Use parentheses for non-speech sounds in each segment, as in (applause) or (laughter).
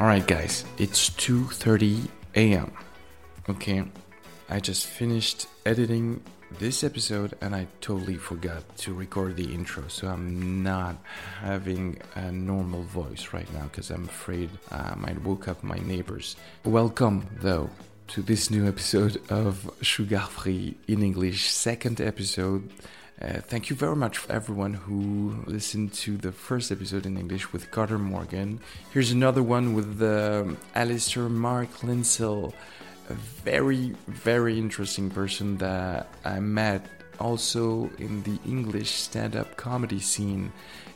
right, guys, it's 2:30 a.m. Okay, I just finished editing this episode and I totally forgot to record the intro, so I'm not having a normal voice right now because I'm afraid um, I might woke up my neighbors. Welcome, though, to this new episode of Sugar Free in English, second episode. Uh, thank you very much for everyone who listened to the first episode in English with Carter Morgan. Here's another one with um, Alistair Mark Linsell, a very, very interesting person that I met also in the English stand up comedy scene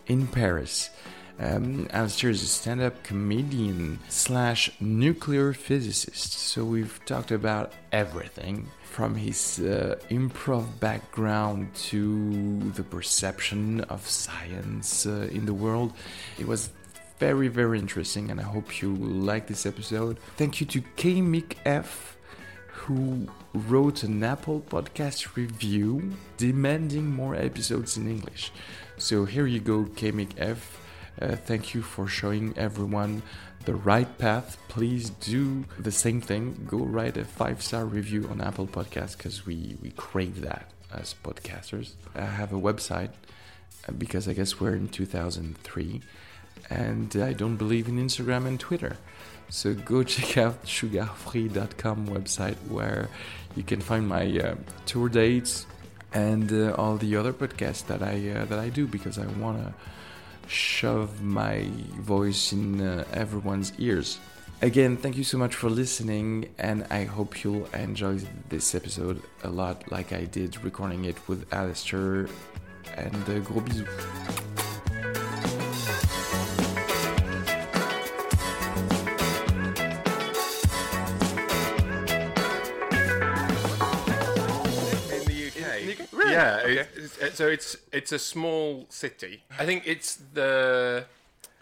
in Paris. Um, Alistair is a stand up comedian slash nuclear physicist, so we've talked about everything from his uh, improv background to the perception of science uh, in the world. It was very, very interesting, and I hope you like this episode. Thank you to K Mick F, who wrote an Apple podcast review demanding more episodes in English. So here you go, K Mick F. Uh, thank you for showing everyone the right path, please do the same thing. Go write a five star review on Apple Podcasts because we, we crave that as podcasters. I have a website uh, because I guess we're in 2003 and I don't believe in Instagram and Twitter. So go (laughs) check out sugarfree.com website where you can find my uh, tour dates and uh, all the other podcasts that I uh, that I do because I want to shove my voice in uh, everyone's ears. Again, thank you so much for listening, and I hope you'll enjoy this episode a lot like I did recording it with Alistair. And uh, gros bisous. Yeah. (laughs) Okay. It's, it's, so it's it's a small city. I think it's the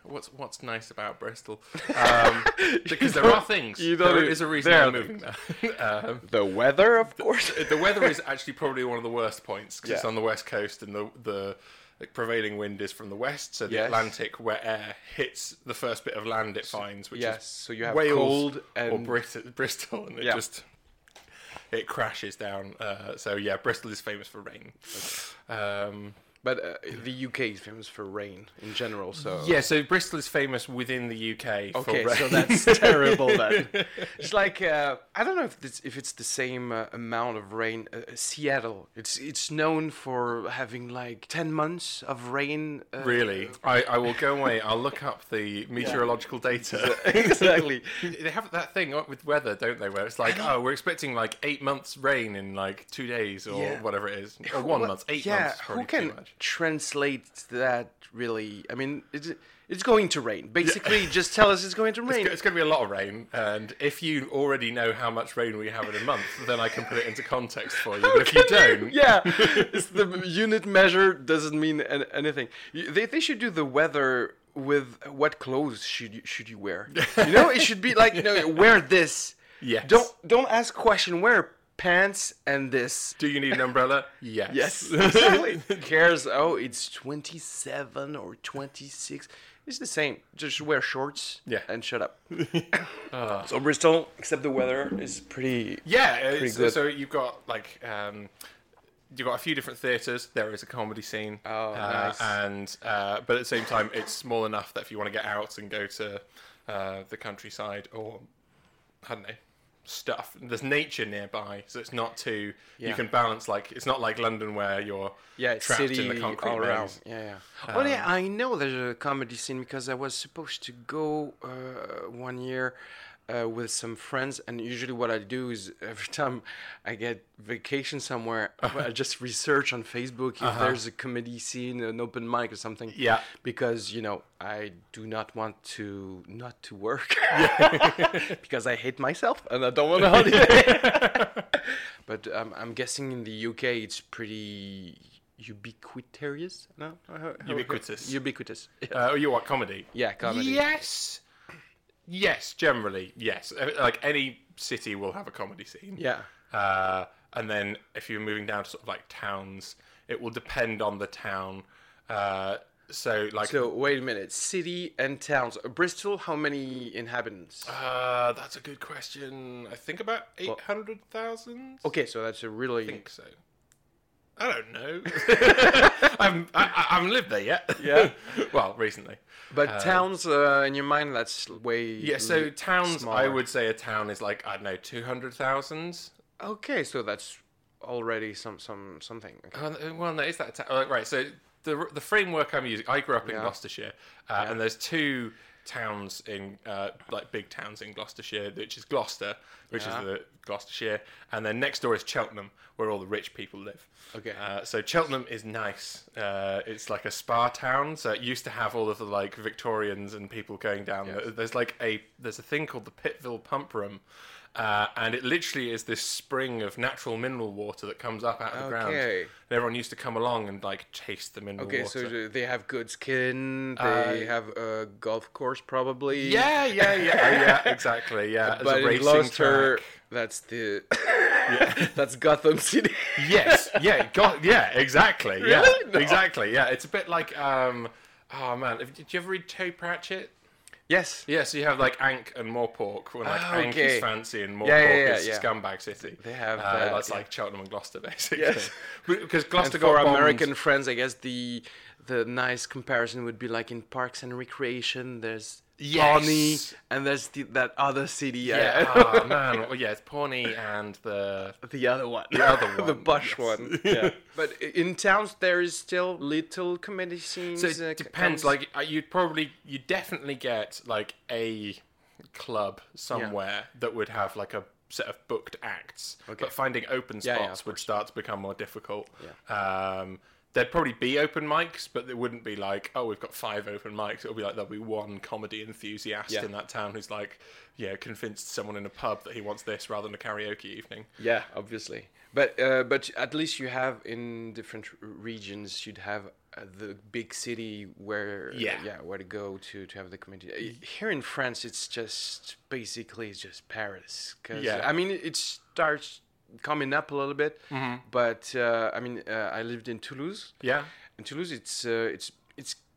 what's what's nice about Bristol um, (laughs) because there are things. you there is a reason I'm moving there. (laughs) um, The weather, of course. the weather is actually probably one of the worst points because it's on the west coast and the the like, prevailing wind is from the west, so the Yes. Atlantic, where air hits the first bit of land it finds, which yes, is so you have Wales cold or Brit- Bristol, and it Yeah. just it crashes down. Uh, so yeah, Bristol is famous for rain. Um, But uh, the UK is famous for rain in general, so yeah, so Bristol is famous within the UK. for Okay, rain. so that's terrible then. (laughs) It's like uh, I don't know if it's, if it's the same uh, amount of rain. Uh, Seattle, it's it's known for having like ten months of rain. Uh, Really, I, I will go away. (laughs) I'll look up the meteorological data. (laughs) exactly. they have that thing with weather, don't they? Where it's like, oh, we're expecting like eight months rain in like two days or Yeah. whatever it is, or one month. Eight yeah, months. who can much. Translate that really? I mean, it's It's going to rain. Basically, just tell us it's going to rain. It's, it's going to be a lot of rain, and if you already know how much rain we have in a month, then I can put it into context for you. But if you don't, (laughs) yeah, it's the unit measure doesn't mean an- anything. They, they should do the weather with what clothes should you, should you wear? You know, it should be like (laughs) you know, wear this. Yes. Don't don't ask question. Wear pants and this. do you need an umbrella? (laughs) Yes. Yes, exactly. (laughs) Cares? Oh, it's twenty seven or twenty six. It's the same. Just wear shorts. Yeah. And shut up. (laughs) So Bristol, except the weather, is pretty. Yeah, it's, good. so you've got like um, you've got a few different theatres. There is a comedy scene. Oh, uh, nice. And uh, but at the same time, it's small enough that if you want to get out and go to uh, the countryside or I don't know stuff, there's nature nearby, so it's not too. You can balance like it's not like London where you're Yeah, it's trapped city in the concrete all around. maze. Yeah, yeah. oh yeah, I know there's a comedy scene because I was supposed to go uh, one year uh, with some friends, and usually what I do is (laughs) every time I get vacation somewhere, I (laughs) just research on Facebook if there's a comedy scene, an open mic or something. Yeah. Because you know I do not want to not to work (laughs) because I hate myself and I don't want a holiday. but um, I'm guessing in the UK it's pretty ubiquitous. No, Ubiquitous. Ubiquitous. Yeah, Uh, you want comedy? yeah comedy. Yes. Yes, generally, yes. Uh, Like any city will have a comedy scene. Yeah. Uh, and then if you're moving down to sort of like towns, it will depend on the town. Uh, so like, So wait a minute, city and towns. Uh, Bristol, how many inhabitants? uh, that's a good question. I think about eight hundred thousand. Okay, so that's a really I think so. I don't know. (laughs) I'm, I, I haven't lived there yet. Yeah. (laughs) well, recently. But towns, uh, in your mind, that's way. Yeah. So l- towns, I smaller. would say a town is like I don't know, two hundred thousand. Okay, so that's already some some something. Okay. Uh, well, no, is that a ta- uh, right? So the the framework I'm using, I grew up in Yeah. Gloucestershire, uh, and there's two towns in uh, like big towns in Gloucestershire, which is Gloucester, which Yeah. is the Gloucestershire, and then next door is Cheltenham, where all the rich people live. Okay. Uh, so Cheltenham is nice. Uh, it's like a spa town, so it used to have all of the like Victorians and people going down. there. There's like a there's a thing called the Pitville Pump Room. Uh, and it literally is this spring of natural mineral water that comes up out of the ground. Okay. And everyone used to come along and like taste the mineral Okay, water. Okay, so they have good skin. They Uh, have a golf course, probably. yeah, yeah, yeah, oh, yeah, (laughs) exactly, yeah. But a in racing Gloucester, track. that's the yeah. (laughs) that's Gotham City. Yes, yeah, got, yeah, exactly, Really? yeah, No. exactly, yeah. It's a bit like, um, oh man, did you ever read Terry Pratchett? Yes. Yeah, so you have like Ankh and Morpork, when like Ankh okay. is fancy and Morpork Yeah, yeah, is yeah. Scumbag City. They have uh, that, That's like Cheltenham and Gloucester, (laughs) basically. Yes. because And Gloucester for got bombed. American friends, I guess the the nice comparison would be like in Parks and Recreation. There's Pawnee, and there's the, that other city. Yeah, oh man, well, yeah, it's Pawnee and the the other one, The other (laughs) one. the bush yes. one. Yeah, but in towns there is still little comedy scenes. So uh, it c- depends. comes- Like uh, you'd probably you definitely get like a club somewhere that would have like a set of booked acts. Okay. But finding open spots yeah, of would start to become more difficult. Um, there'd probably be open mics, but it wouldn't be like, oh, we've got five open mics. It'll be like there'll be one comedy enthusiast Yeah. in that town who's like, yeah, convinced someone in a pub that he wants this rather than a karaoke evening. Yeah, obviously. But uh, but at least you have in different regions you'd have uh, the big city where Yeah. yeah where to go to to have the community. Uh, Here in France, it's just basically it's just Paris. 'cause, Yeah. I mean it starts coming up a little bit, but uh, I mean uh, I lived in Toulouse. Yeah. In Toulouse, it's uh, it's it's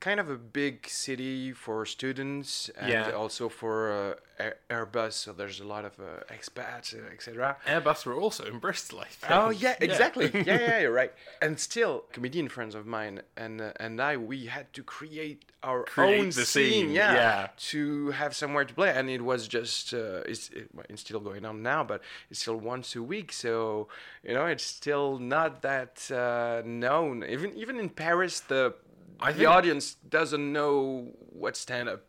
kind of a big city for students and Yeah. also for uh, Airbus. So there's a lot of uh, expats, uh, etc. Airbus were also in Bristol, I think. Oh yeah, exactly. (laughs) yeah, yeah, you're right. And still, comedian friends of mine and uh, and I, we had to create our Create own scene, scene, yeah, yeah. to have somewhere to play. And it was just uh, it's it, it's still going on now, but it's still once a week. So you know, it's still not that uh, known. Even even in Paris, the I the audience doesn't know what stand up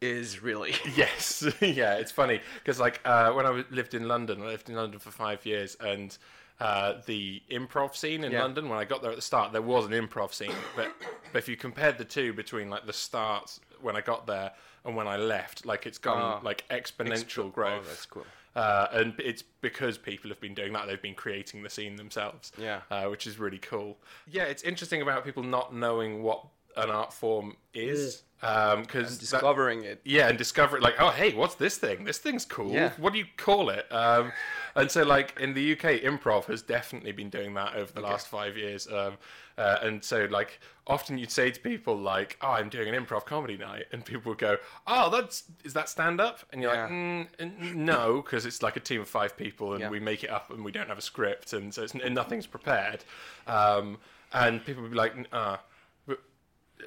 is really. (laughs) Yes, (laughs) yeah, it's funny because like uh, when I lived in London, I lived in London for five years, and uh, the improv scene in Yeah. London. When I got there at the start, there was an improv scene, but but if you compared the two between like the start when I got there and when I left. Like it's gone Oh. like exponential Oh, growth. that's cool. Uh, and it's because people have been doing that; they've been creating the scene themselves. Yeah. uh, which is really cool. Yeah, it's interesting about people not knowing what an art form is, because Discovering it. yeah, and discovering like, oh, hey, what's this thing? This thing's cool. Yeah. What do you call it? Um, and so, like in the UK, improv has definitely been doing that over the last five years. Um, uh, and so, like, often you'd say to people like, "Oh, I'm doing an improv comedy night," and people would go, "Oh, that's is that stand up?" And you're Yeah. like, mm, n- "No," because it's like a team of five people, and Yeah. we make it up, and we don't have a script, and so it's, and nothing's prepared. Um, and people would be like, "Ah." but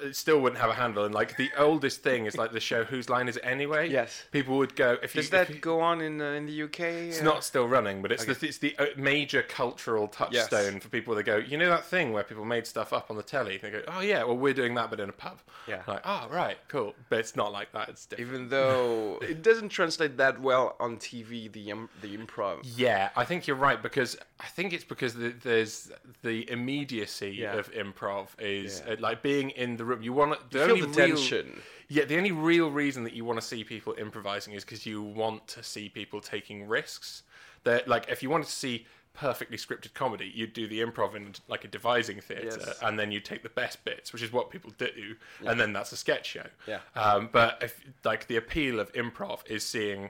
it still wouldn't have a handle. And like the oldest thing is like the show Whose Line Is It Anyway? Yes. People would go if you. Does if that you- go on in uh, in the UK? It's not still running, but it's the it's the uh, major cultural touchstone Yes. for people that go. You know that thing where people made stuff up on the telly? They go, oh yeah, well we're doing that, but in a pub. Yeah. Like, oh right, cool. But it's not like that. It's different. Even though (laughs) it doesn't translate that well on TV, the um, the improv. Yeah, I think you're right because I think it's because the, there's the immediacy Yeah. of improv is Yeah. uh, like being in the room. You want to the feel only the real, tension. Yeah, the only real reason that you want to see people improvising is because you want to see people taking risks. That like if you wanted to see perfectly scripted comedy, you'd do the improv in like a devising theatre, Yes. and then you take the best bits, which is what people do, and then that's a sketch show. Yeah. Um, but if like the appeal of improv is seeing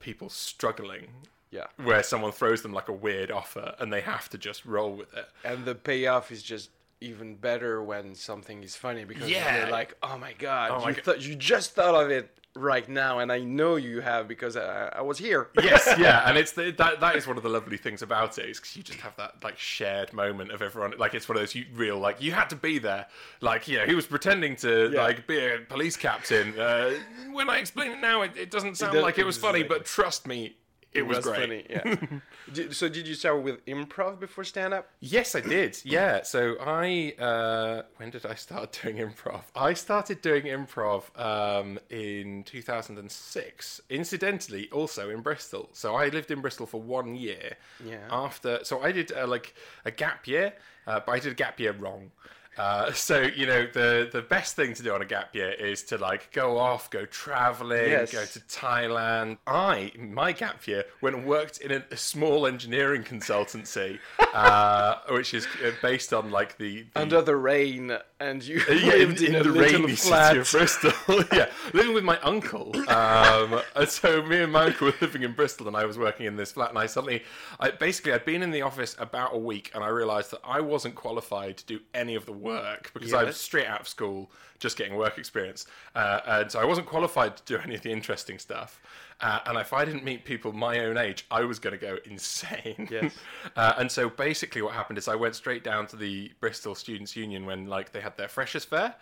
people struggling Yeah. where someone throws them like a weird offer and they have to just roll with it. And the payoff is just even better when something is funny because Yeah. you're like, oh my god, Oh my you, God. thought you just thought of it right now, and I know you have because I, I was here. (laughs) Yes, (laughs) yeah, and it's the, that that is one of the lovely things about it is because you just have that like shared moment of everyone. Like it's one of those you, real like you had to be there. Like you know, he was pretending to Yeah. like be a police captain. Uh, when I explain it now, it, it doesn't sound does- like it was funny, but trust me, it, was, great. funny. Yeah. (laughs) Did- so did you start with improv before stand up? Yes, I did. Yeah. So I, uh, when did I start (laughs) doing improv? I started doing improv um, in 2006. Incidentally, also in Bristol. So I lived in Bristol for one year. Yeah. After, so I did uh, like a gap year, uh, but I did a gap year wrong. Uh, (laughs) so you know the the best thing to do on a gap year is to like go off, go traveling, Yes. go to Thailand. I my gap year went and worked in a, a small engineering consultancy, (laughs) uh, which is uh, based on like the, the Under the rain, and you (laughs) yeah, lived in, in, a the rainy flat. city of Bristol. yeah, living with my uncle. Um, so me and my uncle were living in Bristol, and I was working in this flat. And I suddenly, I basically, I'd been in the office about a week, and I realised that I wasn't qualified to do any of the work because I was straight out of school, just getting work experience, uh, and so I wasn't qualified to do any of the interesting stuff. Uh, and if I didn't meet people my own age, I was going to go (laughs) insane. Yes. (laughs) Uh, and so basically, what happened is I went straight down to the Bristol Students' Union when like they had their freshers fair,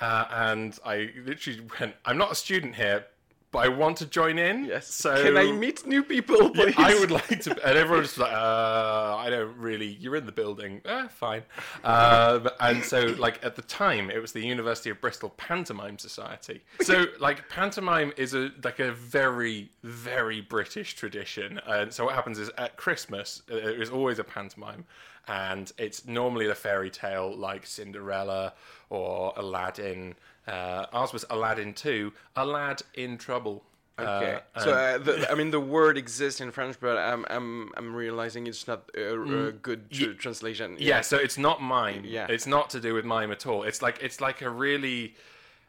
uh, and I literally went, "I'm not a student here, I want to join in." Yes. So Can I meet new people, please? I would like to, and everyone's like, uh, I don't really. You're in the building, eh, fine. Um, and so, like at the time, it was the University of Bristol Pantomime Society. So, (laughs) like pantomime is a like a very, very British tradition. And so, what happens is at Christmas, uh, there is always a pantomime, and it's normally the fairy tale like Cinderella or Aladdin. Uh, ours was Aladdin two, a lad in trouble. Okay. Uh, so uh, the, I mean, the word exists in French, but I'm I'm I'm realizing it's not a, a good tr- translation. Yeah, so it's not mime. Yeah. It's not to do with mime at all. It's like it's like a really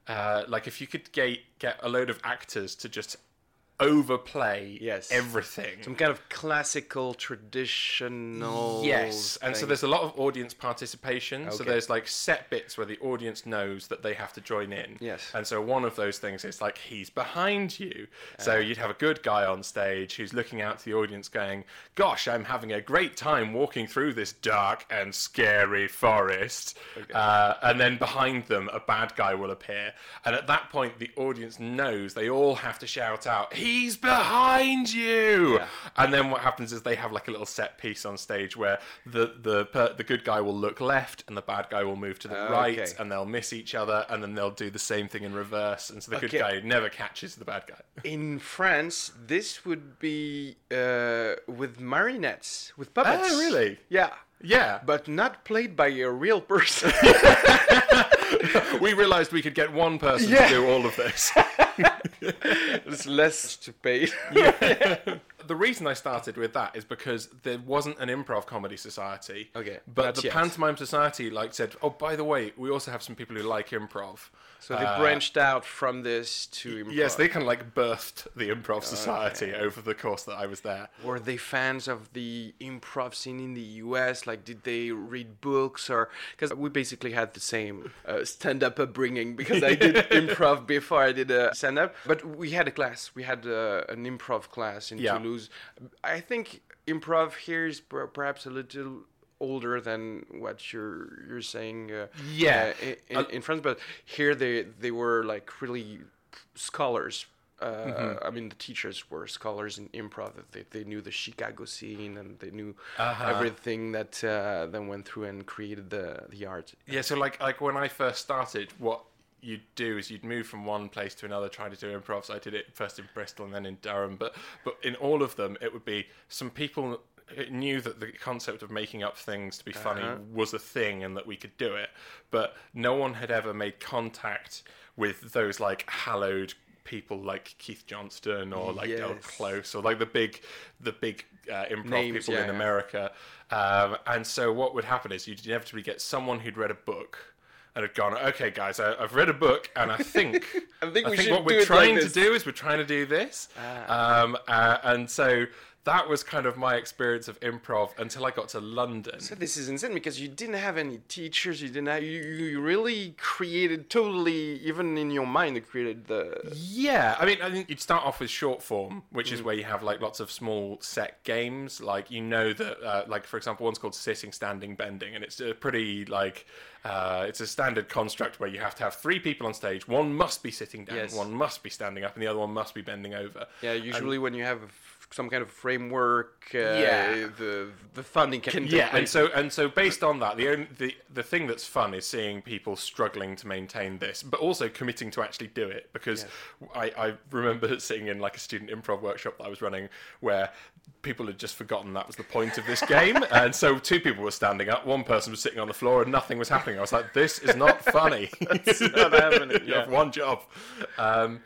uh, like if you could get get a load of actors to just overplay Yes. everything. Some kind of classical, traditional. Yes, and so there's a lot of audience participation. So there's like set bits where the audience knows that they have to join in. Yes. And so one of those things is like he's behind you. So you'd have a good guy on stage who's looking out to the audience going, "Gosh, I'm having a great time walking through this dark and scary forest." Uh, and then behind them, a bad guy will appear, and at that point, the audience knows they all have to shout out, "He's behind you!" And then what happens is they have like a little set piece on stage where the the per, the good guy will look left and the bad guy will move to the right, Okay. and they'll miss each other, and then they'll do the same thing in reverse, and so the good guy never catches the bad guy. in France, this would be uh, with marionettes, with puppets. Oh, really? Yeah. Yeah, But not played by a real person. (laughs) we realized we could get one person to do all of this. (laughs) (laughs) It's less to pay. (laughs) the reason I started with that is because there wasn't an improv comedy society. Okay, But the yet. pantomime society like said, "Oh, by the way, we also have some people who like improv." So they branched out from this to improv. Yes, they kind of like birthed the improv society over the course that I was there. Were they fans of the improv scene in the U.S.? Like, did they read books or? Because we basically had the same uh, stand-up upbringing because I did (laughs) improv before I did uh, stand-up. But we had a class. We had uh, an improv class in Yeah. Toulouse. I think improv here is per- perhaps a little older than what you're you're saying. Uh, Yeah. uh, in, in, France, but here they they were like really scholars. Uh, Mm-hmm. I mean, the teachers were scholars in improv. that They, they knew the Chicago scene and they knew Uh-huh. everything that uh, then went through and created the the art. Yeah, so like like when I first started, what you'd do is you'd move from one place to another trying to do improv. So I did it first in Bristol and then in Durham. But but in all of them, it would be some people knew that the concept of making up things to be funny was a thing and that we could do it. But no one had ever made contact with those like hallowed people like Keith Johnstone or like Del Close or like the big the big uh, improv Names, people yeah, in yeah. America. Um, and so what would happen is you'd inevitably get someone who'd read a book and had gone, okay, guys, I, I've read a book, and I think (laughs) I think we should what do we're it like trying to. Ah. do is we're trying to do this. Um, uh, and so that was kind of my experience of improv until I got to London. So this is insane because you didn't have any teachers. You didn't have. You, you really created totally, even in your mind, you created the. Yeah, I mean, I think you'd start off with short form, which is where you have like lots of small set games. Like you know that, uh, like for example, one's called sitting, standing, bending, and it's a pretty like uh, it's a standard construct where you have to have three people on stage. One must be sitting down, Yes. one must be standing up, and the other one must be bending over. Yeah, usually when you have some kind of framework, uh, Yeah. the the funding can. yeah, and so and so based on that, the only the the thing that's fun is seeing people struggling to maintain this, but also committing to actually do it. Because I, I remember (laughs) sitting in like a student improv workshop that I was running where people had just forgotten that was the point of this game, (laughs) and so two people were standing up, one person was sitting on the floor, and nothing was happening. I was like, this is not funny. (laughs) It's not happening. you have one job. Um,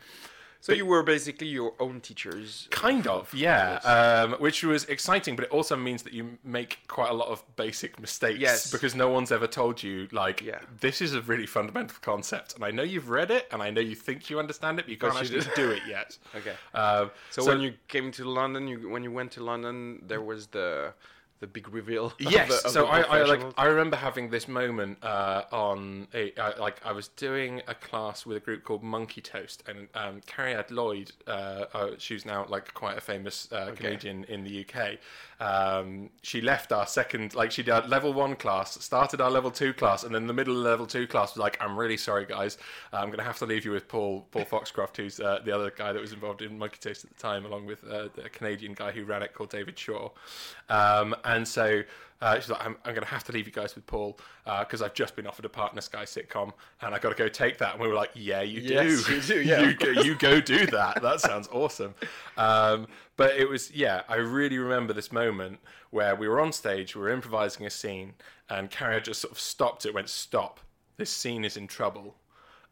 So you were basically your own teachers. Kind of, yeah. Um, which was exciting, but it also means that you make quite a lot of basic mistakes Yes. because no one's ever told you, like, Yeah. this is a really fundamental concept, and I know you've read it, and I know you think you understand it, but you can't But actually do it yet. (laughs) Okay. Um, So, when you came to London, you when you went to London, there was the the big reveal. of Yes. the- of so I, I like. I remember having this moment uh, on a, I, like I was doing a class with a group called Monkey Toast, and um, Cariad Lloyd, uh, uh, she's now like quite a famous uh, comedian in the UK. Um, she left our second, like she did level one class, started our level two class, and then the middle level two class was like, "I'm really sorry, guys, I'm going to have to leave you with Paul Paul Foxcroft, who's uh, the other guy that was involved in Monkey Toast at the time, along with uh, the Canadian guy who ran it called David Shaw." Um, and so uh, she's like, I'm, I'm going to have to leave you guys with Paul because I've just been offered a Partner Sky sitcom and i got to go take that. And we were like, yeah, you Yes, do. you do, (laughs) yeah, you, go, you go do that. That sounds awesome. Um, but it was, yeah, I really remember this moment where we were on stage, we were improvising a scene, and Cariad just sort of stopped it, went, stop. This scene is in trouble.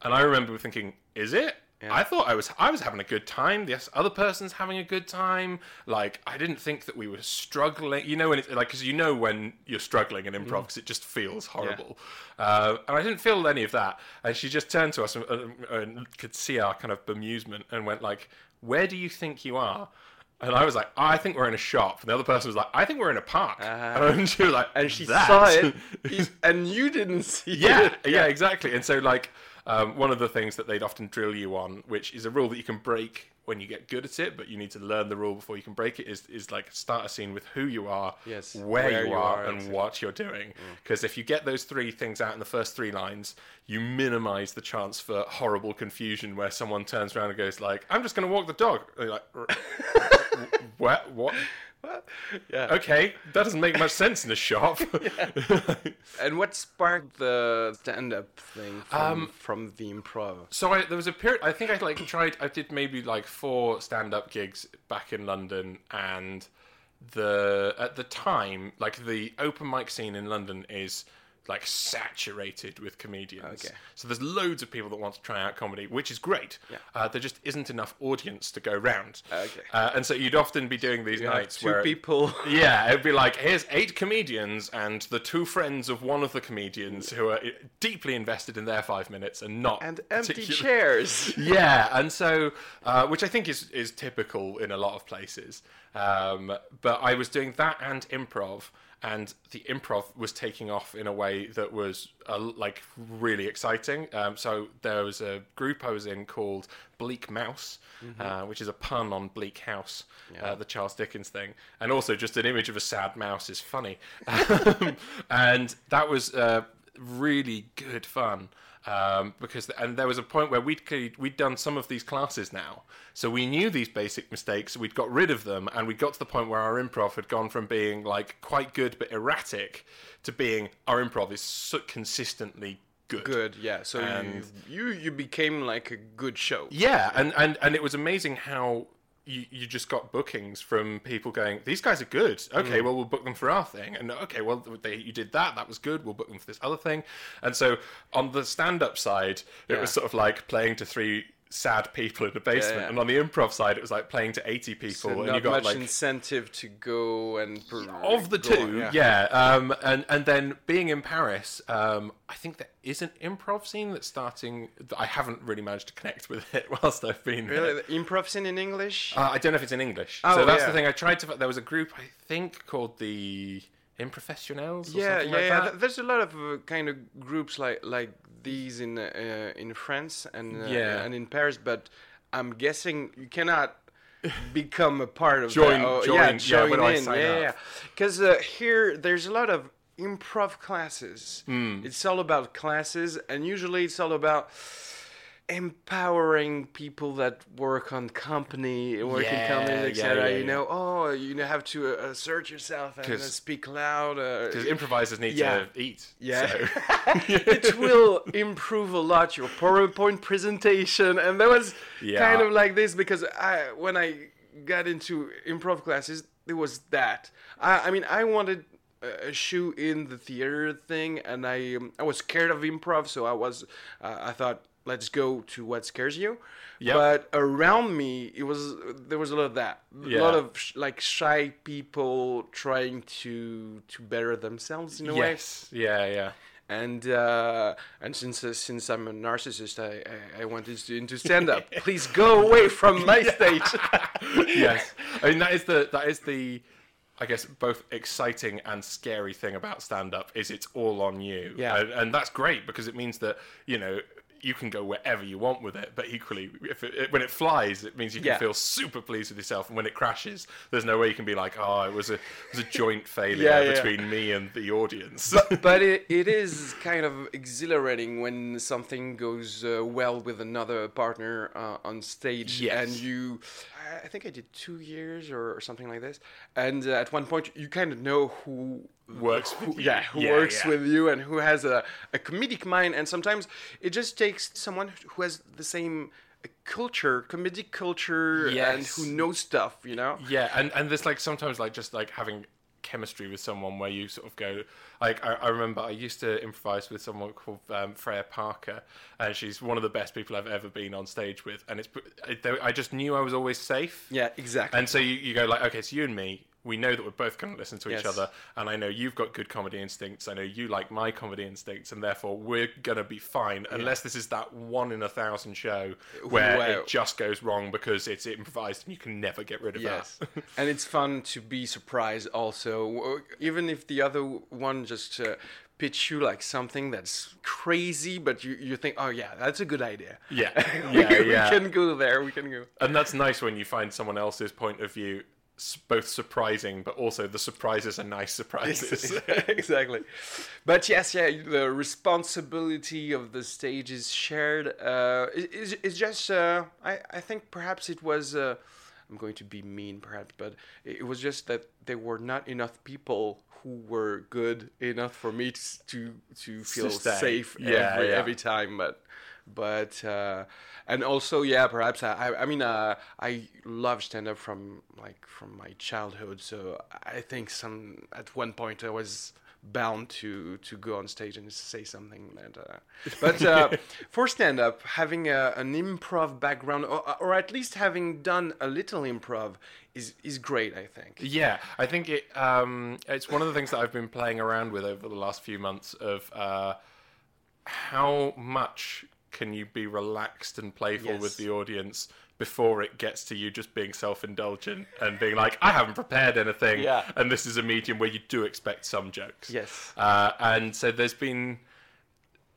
And I remember thinking, is it? I thought I was I was having a good time. This other person's having a good time. Like I didn't think that we were struggling. You know when it's like because you know when you're struggling in improv because it just feels horrible. Uh, and I didn't feel any of that. And she just turned to us and, and, and could see our kind of bemusement and went like, "Where do you think you are?" And I was like, "I think we're in a shop." And the other person was like, "I think we're in a park." (laughs) and she was like, and she "That?" saw it, (laughs) and you didn't see yeah, it. yeah, exactly. And so, like, um, one of the things that they'd often drill you on, which is a rule that you can break when you get good at it, but you need to learn the rule before you can break it, is, is like start a scene with who you are, Yes, where, where you, you are, and exactly. what you're doing. Because if you get those three things out in the first three lines, you minimize the chance for horrible confusion where someone turns around and goes like, "I'm just going to walk the dog." Like, (laughs) what? What? (laughs) Yeah. Okay, that doesn't make much sense in a shop. (laughs) (laughs) And what sparked the stand-up thing from, Um, from the improv? So I, there was a period. I think I like tried. I did maybe like four stand-up gigs back in London, and the at the time, like the open mic scene in London is like saturated with comedians. Okay. So there's loads of people that want to try out comedy, which is great. Yeah. Uh, there just isn't enough audience to go round. Okay. Uh, and so you'd often be doing these You nights two where people. (laughs) yeah, it'd be like here's eight comedians and the two friends of one of the comedians who are deeply invested in their five minutes and not and empty particular- (laughs) chairs. yeah, and so uh, which I think is is typical in a lot of places. Um, but I was doing that and improv, and the improv was taking off in a way that was uh, like really exciting. Um, so there was a group I was in called Bleak Mouse, uh, which is a pun on Bleak House, uh, the Charles Dickens thing, and also just an image of a sad mouse is funny, um, (laughs) (laughs) and that was uh, really good fun um, because and there was a point where we'd we'd done some of these classes now, so we knew these basic mistakes. We'd got rid of them, and we got to the point where our improv had gone from being like quite good but erratic to being our improv is so consistently good. Good, yeah. So And- you, you you became like a good show. Yeah, and, and, and it was amazing how you, you just got bookings from people going, these guys are good. Okay, mm. well, we'll book them for our thing. And okay, well, they, you did that. That was good. We'll book them for this other thing. And so on the stand up side, it Yeah. was sort of like playing to three sad people in the basement. yeah. And on the improv side, it was like playing to 80 people. So and not you got much like incentive to go and of the go two, on, yeah. Um, and and then being in Paris, um, I think there is an improv scene that's starting. That I haven't really managed to connect with it (laughs) whilst I've been there. Really, the improv scene in English? Uh, I don't know if it's in English. Oh, so that's yeah. the thing. I tried to. There was a group I think called the Improfessionals. Or yeah, something yeah, like yeah. There's a lot of uh, kind of groups like like these in uh, in France and uh, Yeah. and in Paris, but I'm guessing you cannot (laughs) become a part of Join- that. Oh, join, yeah, yeah, join I in, yeah, yeah. Because uh, here there's a lot of improv classes. Hmm. It's all about classes, and usually it's all about empowering people that work on company work in Yeah, companies yeah, etc yeah, you know oh you know, have to uh, assert yourself and uh, speak loud uh, Because improvisers need Yeah. to eat. Yeah. so- (laughs) it will improve a lot your PowerPoint presentation. And that was Yeah. kind of like this because I, when I got into improv classes, it was that. I, I mean, I wanted a a shoe in the theater thing, and I um, I was scared of improv, so I was uh, I thought let's go to what scares you. Yep. But around me, it was there was a lot of that, a lot of sh- like shy people trying to to better themselves in a way yes. Yeah. Yeah. and uh, and since uh, since I'm a narcissist, I I, I wanted to into stand up. (laughs) Please go away from my stage. (laughs) yes. I mean that is the that is the I guess both exciting and scary thing about stand up is it's all on you. Yeah. And, and that's great because it means that, you know, you can go wherever you want with it, but equally, if it, when it flies, it means you can Yeah. feel super pleased with yourself. And when it crashes, there's no way you can be like, "Oh, it was a it was a joint (laughs) failure Yeah, yeah. between me and the audience." (laughs) but it, it is kind of exhilarating when something goes uh, well with another partner uh, on stage Yes. and you I- i think i did two years or, or something like this and uh, at one point you kind of know who Works who, with you. yeah who Yeah, works yeah. with you and who has a, a comedic mind and sometimes it just takes someone who has the same uh, culture comedic culture and who knows stuff you know Yeah, and and there's like sometimes like just like having chemistry with someone where you sort of go like I, I remember I used to improvise with someone called um, Freya Parker and she's one of the best people I've ever been on stage with and it's I, I just knew I was always safe yeah exactly and so you, you go like okay so you and me we know that we're both going to listen to each Yes. other and I know you've got good comedy instincts I know you like my comedy instincts and therefore we're going to be fine unless this is that one in a thousand show where it just goes wrong because it's improvised and you can never get rid of Yes, that (laughs) and it's fun to be surprised also, even if the other one just uh, pitch you like something that's crazy, but you, you think, oh yeah, that's a good idea. Yeah, (laughs) we, yeah, can- we yeah. can go there. We can go. And that's nice when you find someone else's point of view both surprising, but also the surprises are nice surprises. (laughs) exactly. But yes, yeah, the responsibility of the stage is shared. Uh, it- it's, it's just, uh, I, I think perhaps it was, uh, I'm going to be mean perhaps, but it, was just that there were not enough people who were good enough for me to to, to feel safe Yeah, every, yeah. every time. But but uh, and also yeah perhaps I I, mean uh, I love stand up from like from my childhood so I think some at one point I was bound to to go on stage and say something. And, uh, but uh, (laughs) for stand up, having a, an improv background, or, or at least having done a little improv, is is great. I think. Yeah, I think it. Um, it's one of the things that I've been playing around with over the last few months of uh, how much can you be relaxed and playful Yes. with the audience before it gets to you just being self-indulgent and being like, I haven't prepared anything, Yeah. and this is a medium where you do expect some jokes. Yes. Uh, and so there's been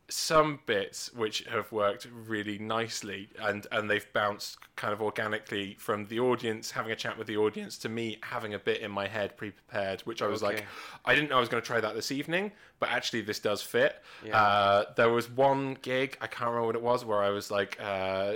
some bits which have worked really nicely and and they've bounced kind of organically from the audience having a chat with the audience to me having a bit in my head pre-prepared which i was like i didn't know i was going to try that this evening but actually this does fit Yeah. uh, there was one gig i can't remember what it was where i was like uh,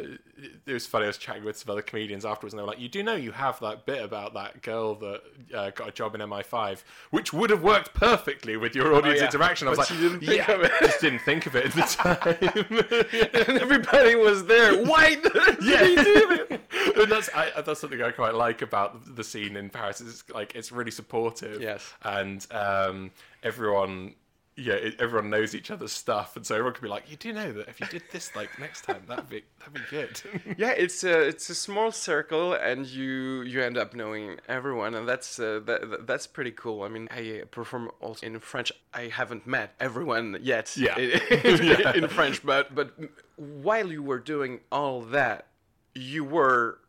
it was funny i was chatting with some other comedians afterwards and they were like you do know you have that bit about that girl that uh, got a job in mi5 which would have worked perfectly with your audience Oh, yeah. interaction i was But like didn't think yeah, of it." just didn't think of it at the (laughs) time. and everybody was there. (laughs) Did yeah, he do that? (laughs) and that's I, that's something I quite like about the scene in Paris. It's like it's really supportive. Yes. and um, everyone. Yeah, it, everyone knows each other's stuff, and so everyone could be like, "You do know that if you did this like next time, that'd be that'd be good." (laughs) yeah, it's a it's a small circle, and you you end up knowing everyone, and that's uh, that, that's pretty cool. I mean, I perform also in French. I haven't met everyone yet. Yeah. (laughs) (laughs) in, Yeah. in French, but but while you were doing all that, you were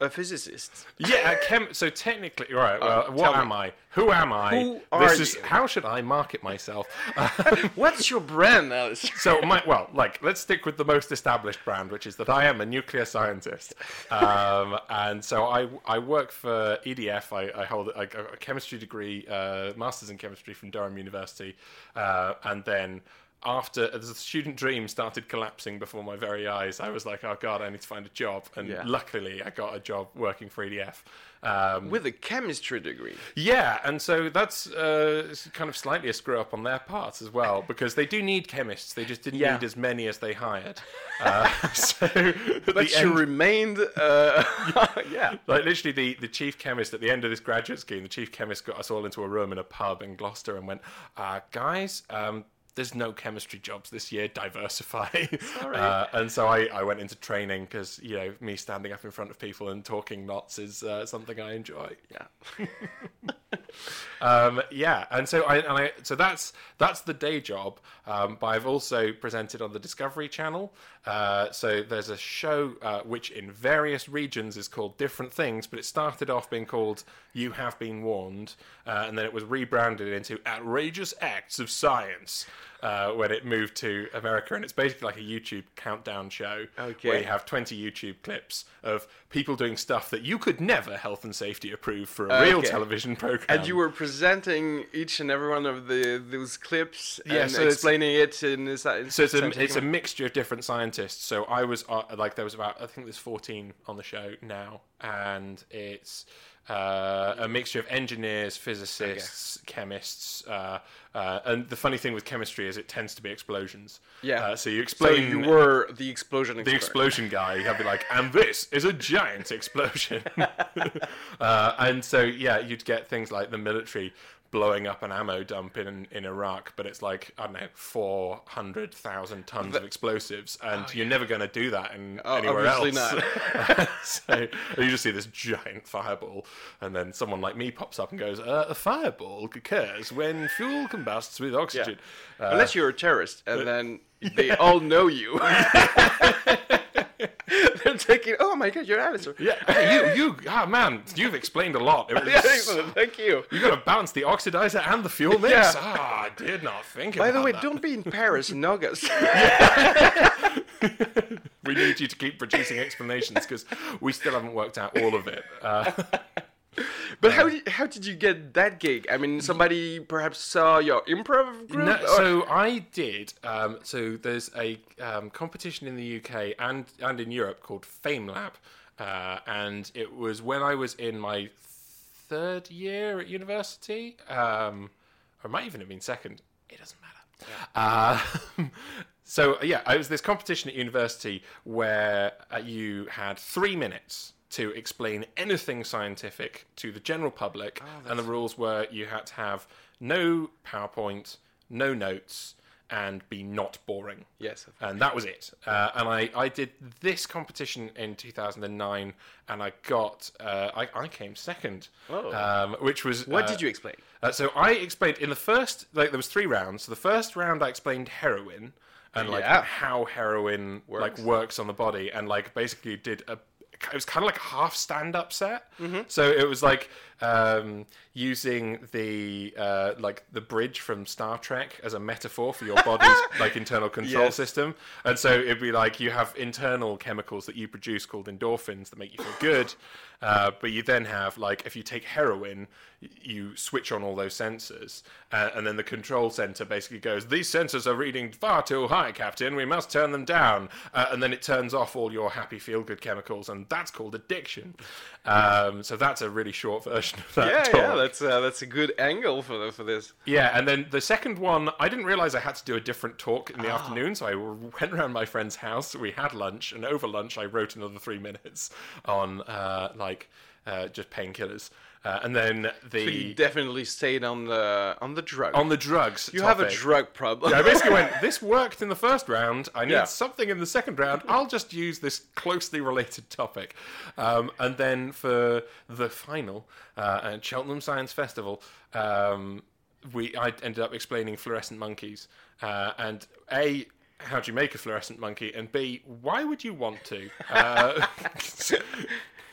a physicist. yeah, uh, chem- so technically, right. Well, Um, what tell me. am I? Who am I? Who this are is you? how should I market myself? (laughs) What's your brand, Alice? (laughs) So, my, well, like, let's stick with the most established brand, which is that I am a nuclear scientist. Um, and so I, I work for EDF. I, I hold I got a chemistry degree, uh, master's in chemistry from Durham University. Uh, and then after the student dream started collapsing before my very eyes, I was like, oh, God, I need to find a job. And Yeah. luckily, I got a job working for EDF. Um, With a chemistry degree. yeah, and so that's uh, kind of slightly a screw up on their part as well, because they do need chemists. They just didn't Yeah. need as many as they hired. (laughs) Uh, (laughs) so, But you end- remained, uh, (laughs) yeah. like literally, the, the chief chemist at the end of this graduate scheme, the chief chemist got us all into a room in a pub in Gloucester and went, uh, "Guys, um, there's no chemistry jobs this year. Diversify." (laughs) Uh, and so I, I went into training because you know me standing up in front of people and talking knots is uh, something I enjoy. Yeah. (laughs) Um, yeah, and so I, and I so that's that's the day job. Um, but I've also presented on the Discovery Channel. Uh, so there's a show uh, which in various regions is called different things, but it started off being called "You Have Been Warned," uh, and then it was rebranded into "Outrageous Acts of Science." Uh, when it moved to America, and it's basically like a YouTube countdown show Okay. where you have 20 YouTube clips of people doing stuff that you could never health and safety approve for a real television program. And you were presenting each and every one of the those clips Yeah, and so explaining it in this. in So it's a, it's a mixture of different scientists. So I was uh, like there was about I think there's 14 on the show now, and it's uh, a mixture of engineers, physicists, chemists, uh, uh, and the funny thing with chemistry is it tends to be explosions. Yeah. Uh, so you explain. so you were the explosion. the explosion guy. You have to be like, and this is a giant explosion. (laughs) (laughs) uh, and so yeah, you'd get things like the military blowing up an ammo dump in in Iraq, but it's like I don't know, four hundred thousand tons of explosives, and you're never going to do that in Oh, anywhere obviously else. (laughs) so you just see this giant fireball, and then someone like me pops up and goes, uh, "A fireball occurs when fuel combusts with oxygen." Uh, Unless you're a terrorist, and then (laughs) they all know you. (laughs) (laughs) Taking. Oh my God, you're Alistair. yeah, (laughs) hey, you, you, ah, man, you've explained a lot. (laughs) Was Yeah, excellent. Thank you. You got to balance the oxidizer and the fuel mix. Yeah. Ah, I did not think By the way, that. don't be in Paris in August. We need you to keep producing explanations because we still haven't worked out all of it. Uh, (laughs) but how did, how did you get that gig? I mean, somebody perhaps saw your improv group. no, or- so I did. Um, so there's a um, competition in the UK and and in Europe called Fame Lab, uh, and it was when I was in my third year at university, um, or it might even have been second. It doesn't matter. Uh, (laughs) so yeah, it was this competition at university where uh, you had three minutes to explain anything scientific to the general public, and the rules were you had to have no PowerPoint, no notes, and be not boring. Yes. And that was it. Uh, and I, I did this competition in 2009, and I got uh, I, I came second, Oh. um, which was What uh, did you explain? uh, so I explained in the first, like there was three rounds. So the first round I explained heroin and like Yeah. how heroin like Works. works on the body, and like basically did a. It was kind of like a half stand-up set. Mm-hmm. So it was like um, using the uh, like the bridge from Star Trek as a metaphor for your body's (laughs) like internal control Yes. system. And so it'd be like you have internal chemicals that you produce called endorphins that make you feel good. Uh, but you then have like if you take heroin, you switch on all those sensors, uh, and then the control center basically goes, "These sensors are reading far too high, Captain. We must turn them down." Uh, and then it turns off all your happy feel-good chemicals, and that's called addiction. Um, so that's a really short version of that. Yeah, talk. yeah, that's uh, that's a good angle for the, for this. Yeah, and then the second one, I didn't realize I had to do a different talk in the Ah. afternoon, so I went around my friend's house. We had lunch, and over lunch, I wrote another three minutes on uh, like uh, just painkillers, uh, and then So you the definitely stayed on the on the drug. on the drugs. you have a drug problem. Yeah, I basically went, (laughs) this worked in the first round. I need Yeah. something in the second round. I'll just use this closely related topic. Um, and then for the final uh, at Cheltenham Science Festival, um, we I ended up explaining fluorescent monkeys. Uh, and A, how do you make a fluorescent monkey? And B, why would you want to? Uh, (laughs) (laughs)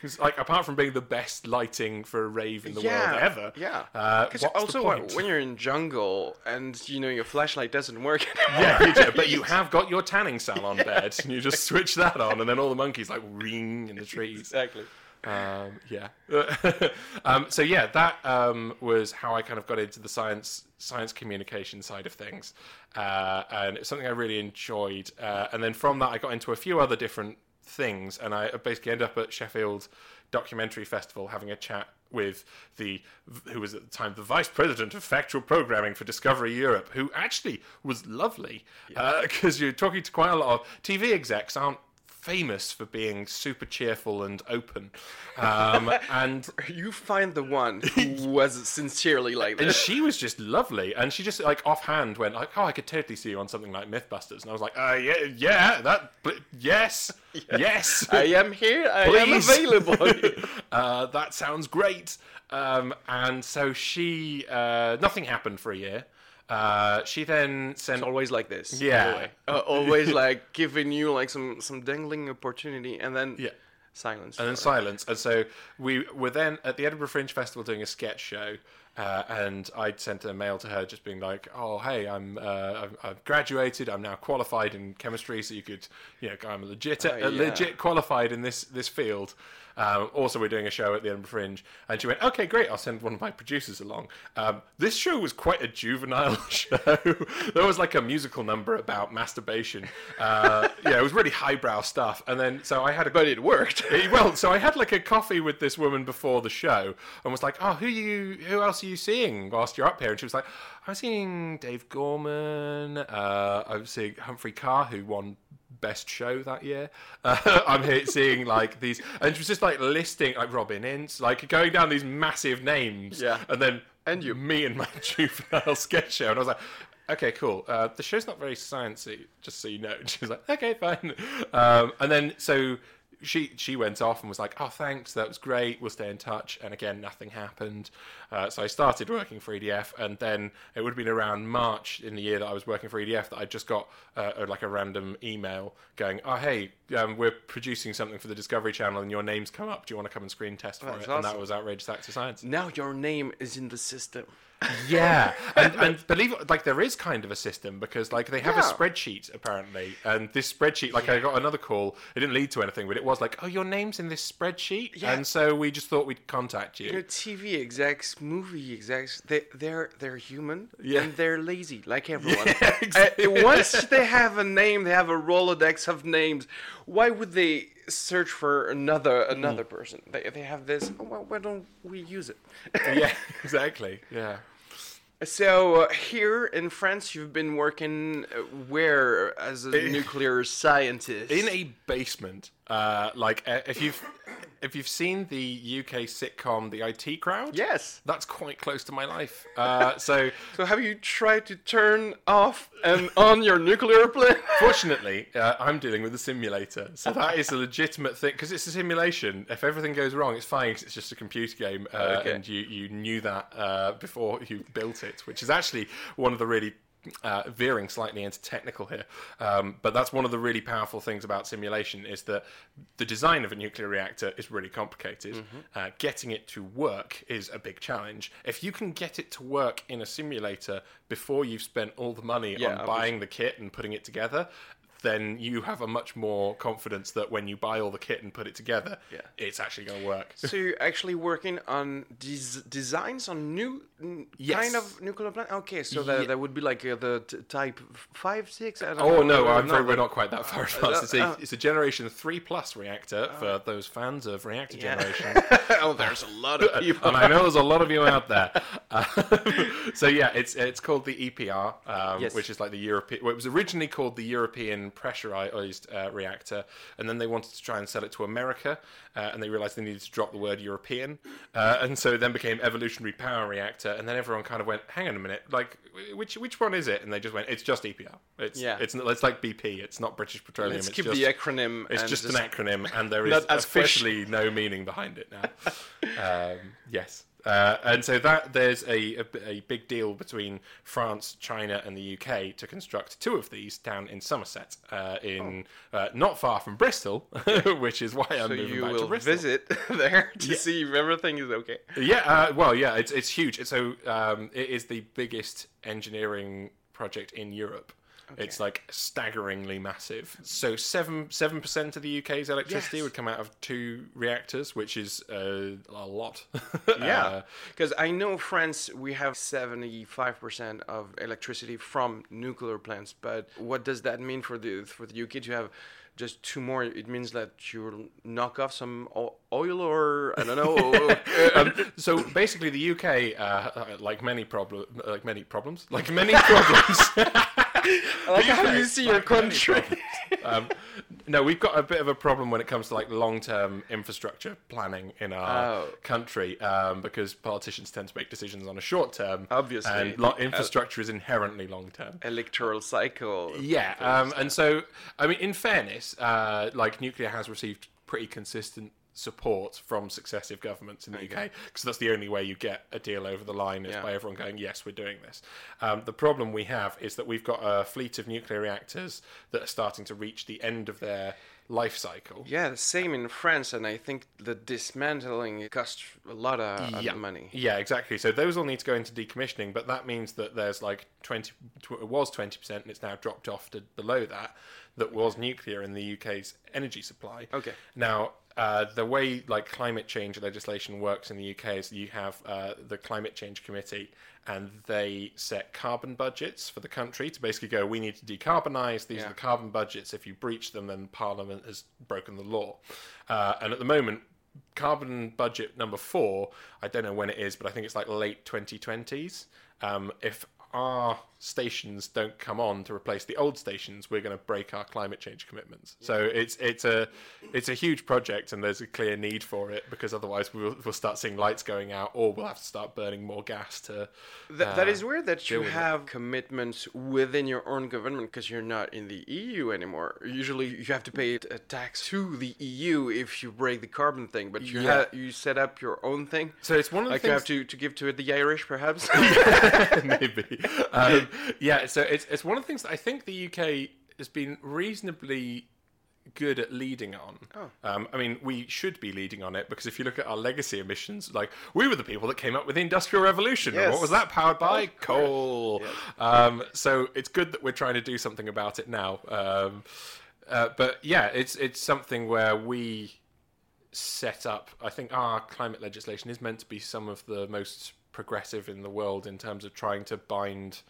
it's like apart from being the best lighting for a rave in the world ever. Yeah. Uh, Because the also when, you're in jungle and you know your flashlight doesn't work. (laughs) Yeah, you do, but you (laughs) have got your tanning salon bed, and you just switch that on, and then all the monkeys like ring in the trees. exactly. Um, yeah. (laughs) um, so yeah, that um, was how I kind of got into the science science communication side of things, uh, and it's something I really enjoyed. Uh, and then from that, I got into a few other different things, and I basically end up at Sheffield Documentary Festival having a chat with the who was at the time the vice president of factual programming for Discovery Europe, who actually was lovely because uh, you're talking to quite a lot of TV execs aren't famous for being super cheerful and open. Um, (laughs) and You find the one who (laughs) was sincerely like and she was just lovely, and she just like offhand went like, "Oh, I could totally see you on something like MythBusters," and I was like, "Uh, yeah, yeah, that, but yes, (laughs) yes, I am here. I Please. am available. uh, that sounds great." Um, and so she, uh, nothing happened for a year. Uh, she then sent It's always like this. Yeah. (laughs) Uh, always (laughs) like giving you like some some dangling opportunity and then Yeah. silence. and then silence. And so we were then at the Edinburgh Fringe Festival doing a sketch show, uh, and I'd sent a mail to her just being like, "Oh, hey, I'm uh, I've, I've graduated. I'm now qualified in chemistry, so you could, you know, I'm legit, Oh, yeah. legit qualified in this this field." Um, also, we're doing a show at the Edinburgh Fringe, and she went, "Okay, great. I'll send one of my producers along." Um, this show was quite a juvenile (laughs) show. there was like a musical number about masturbation. Uh, yeah, it was really highbrow stuff. And then so I had a but it worked. (laughs) Well, so I had like a coffee with this woman before the show, and was like, "Oh, who you? Who else are you seeing whilst you're up here?" And she was like, "I'm seeing Dave Gorman. Uh, I'm seeing Humphrey Ker, who won Best Show that year. (laughs) Uh, I'm here seeing like these, and she was just like listing like Robin Ince, like going down these massive names. Yeah. and then And you. me and my (laughs) juvenile sketch show, and I was like. Okay, cool. Uh, the show's not very sciencey, just so you know. (laughs) And she was like, "Okay, fine." Um, and then so she she went off and was like, "Oh, thanks, that was great. We'll stay in touch." And again, nothing happened. Uh, so I started working for EDF, and then it would have been around March in the year that I was working for EDF that I just got uh, like a random email going, "Oh, hey, um, we're producing something for the Discovery Channel, and your name's come up. Do you want to come and screen test for That's it?" And that was Outrageous Acts of Science. now your name is in the system. Yeah, (laughs) and, and believe it, like there is kind of a system because like they have a spreadsheet apparently, and this spreadsheet, like I got another call, it didn't lead to anything, but it was like, oh, your name's in this spreadsheet, Yeah. and so we just thought we'd contact You you. TV execs, movie execs, they they're they're human Yeah. and they're lazy like (laughs) everyone. Yeah, (laughs) exactly. Uh, once they have a name, they have a rolodex of names. Why would they search for another another person? They they have this. Oh, well, why don't we use it? yeah, exactly. Yeah. So uh, here in France, you've been working uh, where as a nuclear scientist? In a basement. Uh, like uh, if you've if you've seen the UK sitcom The IT Crowd, Yes. that's quite close to my life. Uh, so (laughs) So have you tried to turn off and on your nuclear plant? (laughs) fortunately, uh, I'm dealing with a simulator, so that is a legitimate thing because it's a simulation. If everything goes wrong, it's fine 'cause it's just a computer game, uh, Okay. and you you knew that uh, before you built it, which is actually one of the really uh, veering slightly into technical here, um, but that's one of the really powerful things about simulation is that the design of a nuclear reactor is really complicated. Mm-hmm. Uh, getting it to work is a big challenge. If you can get it to work in a simulator before you've spent all the money Yeah, on obviously. buying the kit and putting it together, then you have a much more confidence that when you buy all the kit and put it together, Yeah. it's actually going to work. (laughs) So you're actually working on des- designs on new n- Yes. kind of nuclear plant? Okay, so that, that would be like uh, the t- type five, six. I don't Oh know, no, uh, I'm afraid we're not quite that far advanced. It's a, uh, it's a Generation Three Plus reactor for those fans of Reactor Yeah. Generation. (laughs) oh, there's a lot of (laughs) people. and I know there's a lot of you out there. Um, so yeah, it's it's called the EPR, um, Yes. which is like the European. Well, it was originally called the European Pressurized uh, Reactor, and then they wanted to try and sell it to America, uh, and they realized they needed to drop the word European, uh, and so it then became Evolutionary Power Reactor, and then everyone kind of went, "Hang on a minute, like which which one is it?" And they just went, "It's just EPR. It's Yeah. it's it's like BP. It's not British Petroleum. Let's it's keep just, the acronym. it's and just an acronym, and there (laughs) is officially no meaning behind it now. (laughs) um, yes. Uh, and so that there's a, a, a big deal between France, China, and the UK to construct two of these down in Somerset, uh, in uh, not far from Bristol, (laughs) which is why I'm So moving you back to will Bristol. visit (laughs) there to see if everything is okay. Yeah, uh, well, yeah, it's it's huge. So um, it is the biggest engineering project in Europe. It's like staggeringly massive. So seven seven percent of the UK's electricity Yes. would come out of two reactors, which is uh, a lot. (laughs) Yeah, Uh, because I know France, we have 75% of electricity from nuclear plants. But what does that mean for the for the UK to have just two more? It means that you knock off some oil, or I don't know. (laughs) um, so basically, the UK, uh, like many problem, like many problems, like many (laughs) problems. Like how you see your country. um, no, we've got a bit of a problem when it comes to like long-term infrastructure planning in our Oh. country um, because politicians tend to make decisions on a short term. Obviously. and lo- infrastructure is inherently long-term. Electoral cycle. Yeah, um, and so I mean, in fairness, uh, like nuclear has received pretty consistent support from successive governments in the UK because that's the only way you get a deal over the line is Yeah. by everyone going, yes, we're doing this. Um, the problem we have is that we've got a fleet of nuclear reactors that are starting to reach the end of their life cycle. Yeah, the same in France, and I think the dismantling costs a lot of yeah. money. Yeah, exactly. So those all need to go into decommissioning, but that means that there's like 20, it was 20% and it's now dropped off to below that, that was nuclear in the UK's energy supply. Okay. Now, uh, the way like climate change legislation works in the UK is you have uh, the Climate Change Committee, and they set carbon budgets for the country to basically go, we need to decarbonise. These Yeah. are the carbon budgets. If you breach them, then Parliament has broken the law. Uh, and at the moment, carbon budget number four, I don't know when it is, but I think it's like late 2020s. Um, if our stations don't come on to replace the old stations, we're going to break our climate change commitments. So it's it's a it's a huge project, and there's a clear need for it because otherwise we'll, we'll start seeing lights going out, or we'll have to start burning more gas to. Th- that uh, is weird that you with it. have commitments within your own government because you're not in the EU anymore. Usually, you have to pay a tax to the EU if you break the carbon thing, but you Yeah. ha- you set up your own thing. So it's one of the Like you have to, to give to the Irish, perhaps. (laughs) (laughs) maybe. (laughs) Um, yeah, so it's it's one of the things that I think the UK has been reasonably good at leading on. Um, I mean, we should be leading on it because if you look at our legacy emissions, like we were the people that came up with the Industrial Revolution. and Yes. What was that powered by? Coal. Um, so it's good that we're trying to do something about it now. Um, uh, but yeah, it's it's something where we set up. I think our climate legislation is meant to be some of the most progressive in the world in terms of trying to bind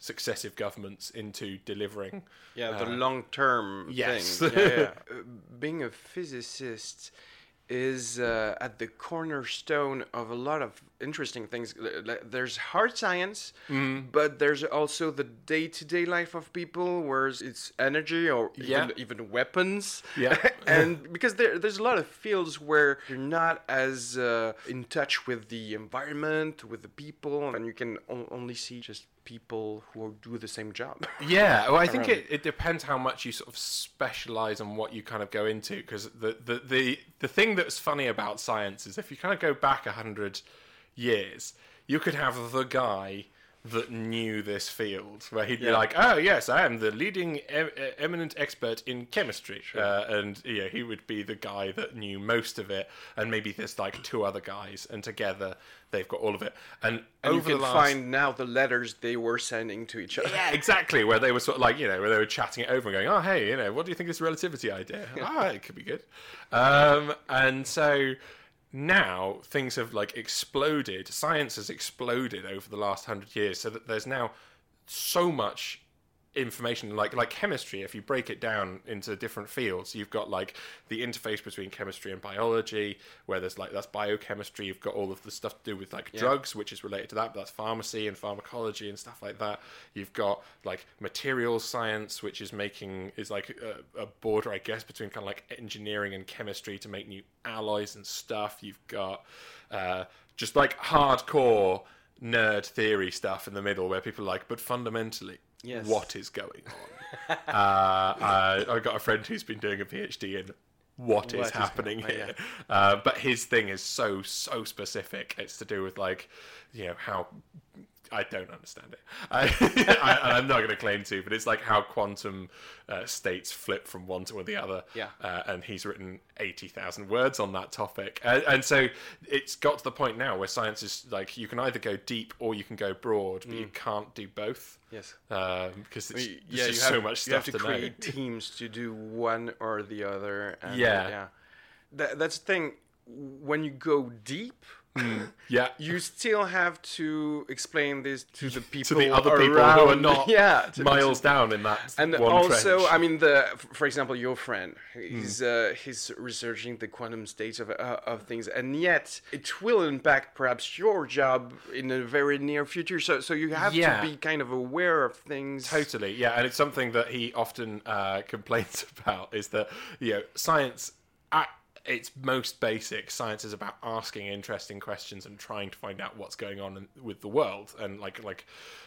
successive governments into delivering. Yeah, the Uh, long term yes. thing. (laughs) Yeah, yeah. Uh, being a physicist is uh, at the cornerstone of a lot of interesting things. L- l- There's hard science, Mm-hmm. but there's also the day-to-day life of people, where it's energy or Yeah. even, even weapons. Yeah. (laughs) and because there, there's a lot of fields where you're not as uh, in touch with the environment, with the people, and you can o- only see just people who do the same job. (laughs) Yeah, well, I think it, it depends how much you sort of specialize and what you kind of go into. Because the, the, the, the thing that's funny about science is if you kind of go back a hundred years, you could have the guy that knew this field, where he'd be Yeah. like, "Oh yes, I am the leading em- eminent expert in chemistry," uh, and yeah, he would be the guy that knew most of it, and maybe there's like two other guys, and together they've got all of it. And, and you can the last find now the letters they were sending to each other. yeah, exactly. Where they were sort of like, you know, where they were chatting it over and going, "Oh, hey, you know, what do you think of this relativity idea? Ah, it could be good." Um, and so now things have like exploded. Science has exploded over the last hundred years, so that there's now so much information like like chemistry if you break it down into different fields you've got like the interface between chemistry and biology where there's like that's biochemistry you've got all of the stuff to do with like drugs which is related to that but that's pharmacy and pharmacology and stuff like that. You've got like materials science which is making is like a, a border i guess between kind of like engineering and chemistry to make new alloys and stuff. You've got uh, just like hardcore nerd theory stuff in the middle where people are like but fundamentally Yes. what is going on. Uh, I, I got a friend who's been doing a phd in what is What is happening going here. uh, but his thing is so so specific. It's to do with like you know how I don't understand it. (laughs) I, I, I'm not going to claim to, but it's like how quantum uh, states flip from one to the other. Yeah. Uh, and he's written 80,000 words on that topic. And, and so it's got to the point now where science is like you can either go deep or you can go broad, but you can't do both. Yes. Um, because it's, Y- there's just you have, so much you have stuff to, to, know. create teams to do one or the other. And, Yeah. yeah. That, that's the thing. When you go deep, (laughs) Yeah. you still have to explain this to the people (laughs) to the other people around. who are not (laughs) yeah, to- miles down in that and one also, trench. I mean, the for example, your friend, Hmm. he's uh, he's researching the quantum states of uh, of things, and yet it will impact perhaps your job in a very near future. So so you have Yeah. to be kind of aware of things. Totally, yeah, and it's something that he often uh, complains about is that you know science its most basic, science is about asking interesting questions and trying to find out what's going on in, with the world, and like like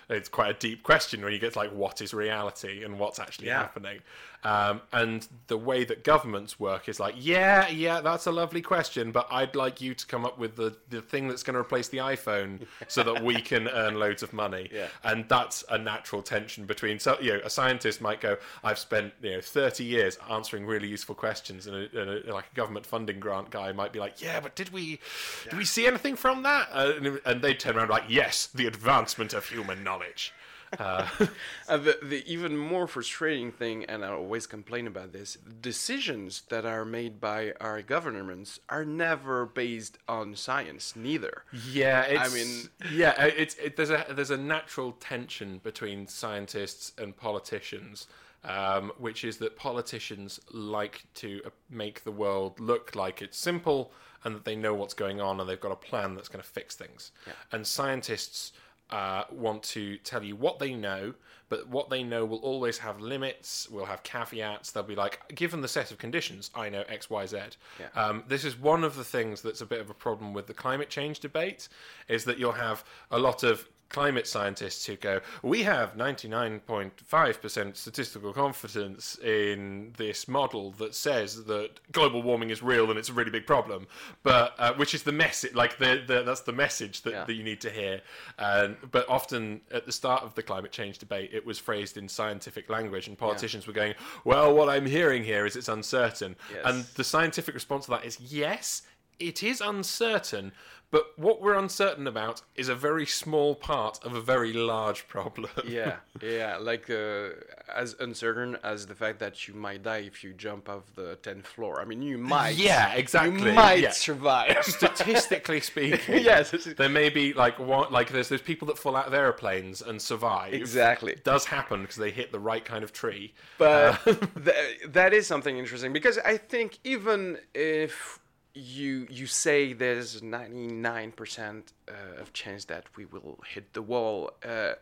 it's quite a deep question when you get to like what is reality and what's actually Yeah. happening, um, and the way that governments work is like yeah yeah that's a lovely question, but I'd like you to come up with the the thing that's going to replace the iPhone so that we (laughs) can earn loads of money, Yeah. and that's a natural tension between so you know a scientist might go i've spent you know 30 years answering really useful questions and, a, and a, like a government funding grant guy might be like yeah but did we did we see anything from that? Uh, and, and they turn around like yes the advancement of human knowledge uh, (laughs) the, the even more frustrating thing, and I always complain about this, decisions that are made by our governments are never based on science, neither. yeah it's, I mean- yeah uh, it's it, there's a there's a natural tension between scientists and politicians um, which is that politicians like to uh, make the world look like it's simple and that they know what's going on and they've got a plan that's going to fix things. And scientists uh, want to tell you what they know, but what they know will always have limits, will have caveats. They'll be like, given the set of conditions, I know X, Y, Z. Yeah. Um, this is one of the things that's a bit of a problem with the climate change debate, is that you'll have a lot of climate scientists who go, we have 99.5% statistical confidence in this model that says that global warming is real and it's a really big problem, but uh, which is the message, like the, the that's the message that, Yeah. that you need to hear. And but often at the start of the climate change debate, it was phrased in scientific language, and politicians were going, well, what I'm hearing here is it's uncertain, Yes. and the scientific response to that is yes, it is uncertain, but what we're uncertain about is a very small part of a very large problem. yeah, (laughs) yeah, like uh, as uncertain as the fact that you might die if you jump off the tenth floor. I mean, you might. Yeah, exactly. You might Yeah. survive. (laughs) Statistically speaking, (laughs) Yes, there may be like one, like there's those people that fall out of airplanes and survive. Exactly. It does happen because they hit the right kind of tree. But th- that is something interesting because I think even if you you say there's 99% uh, of chance that we will hit the wall. Uh,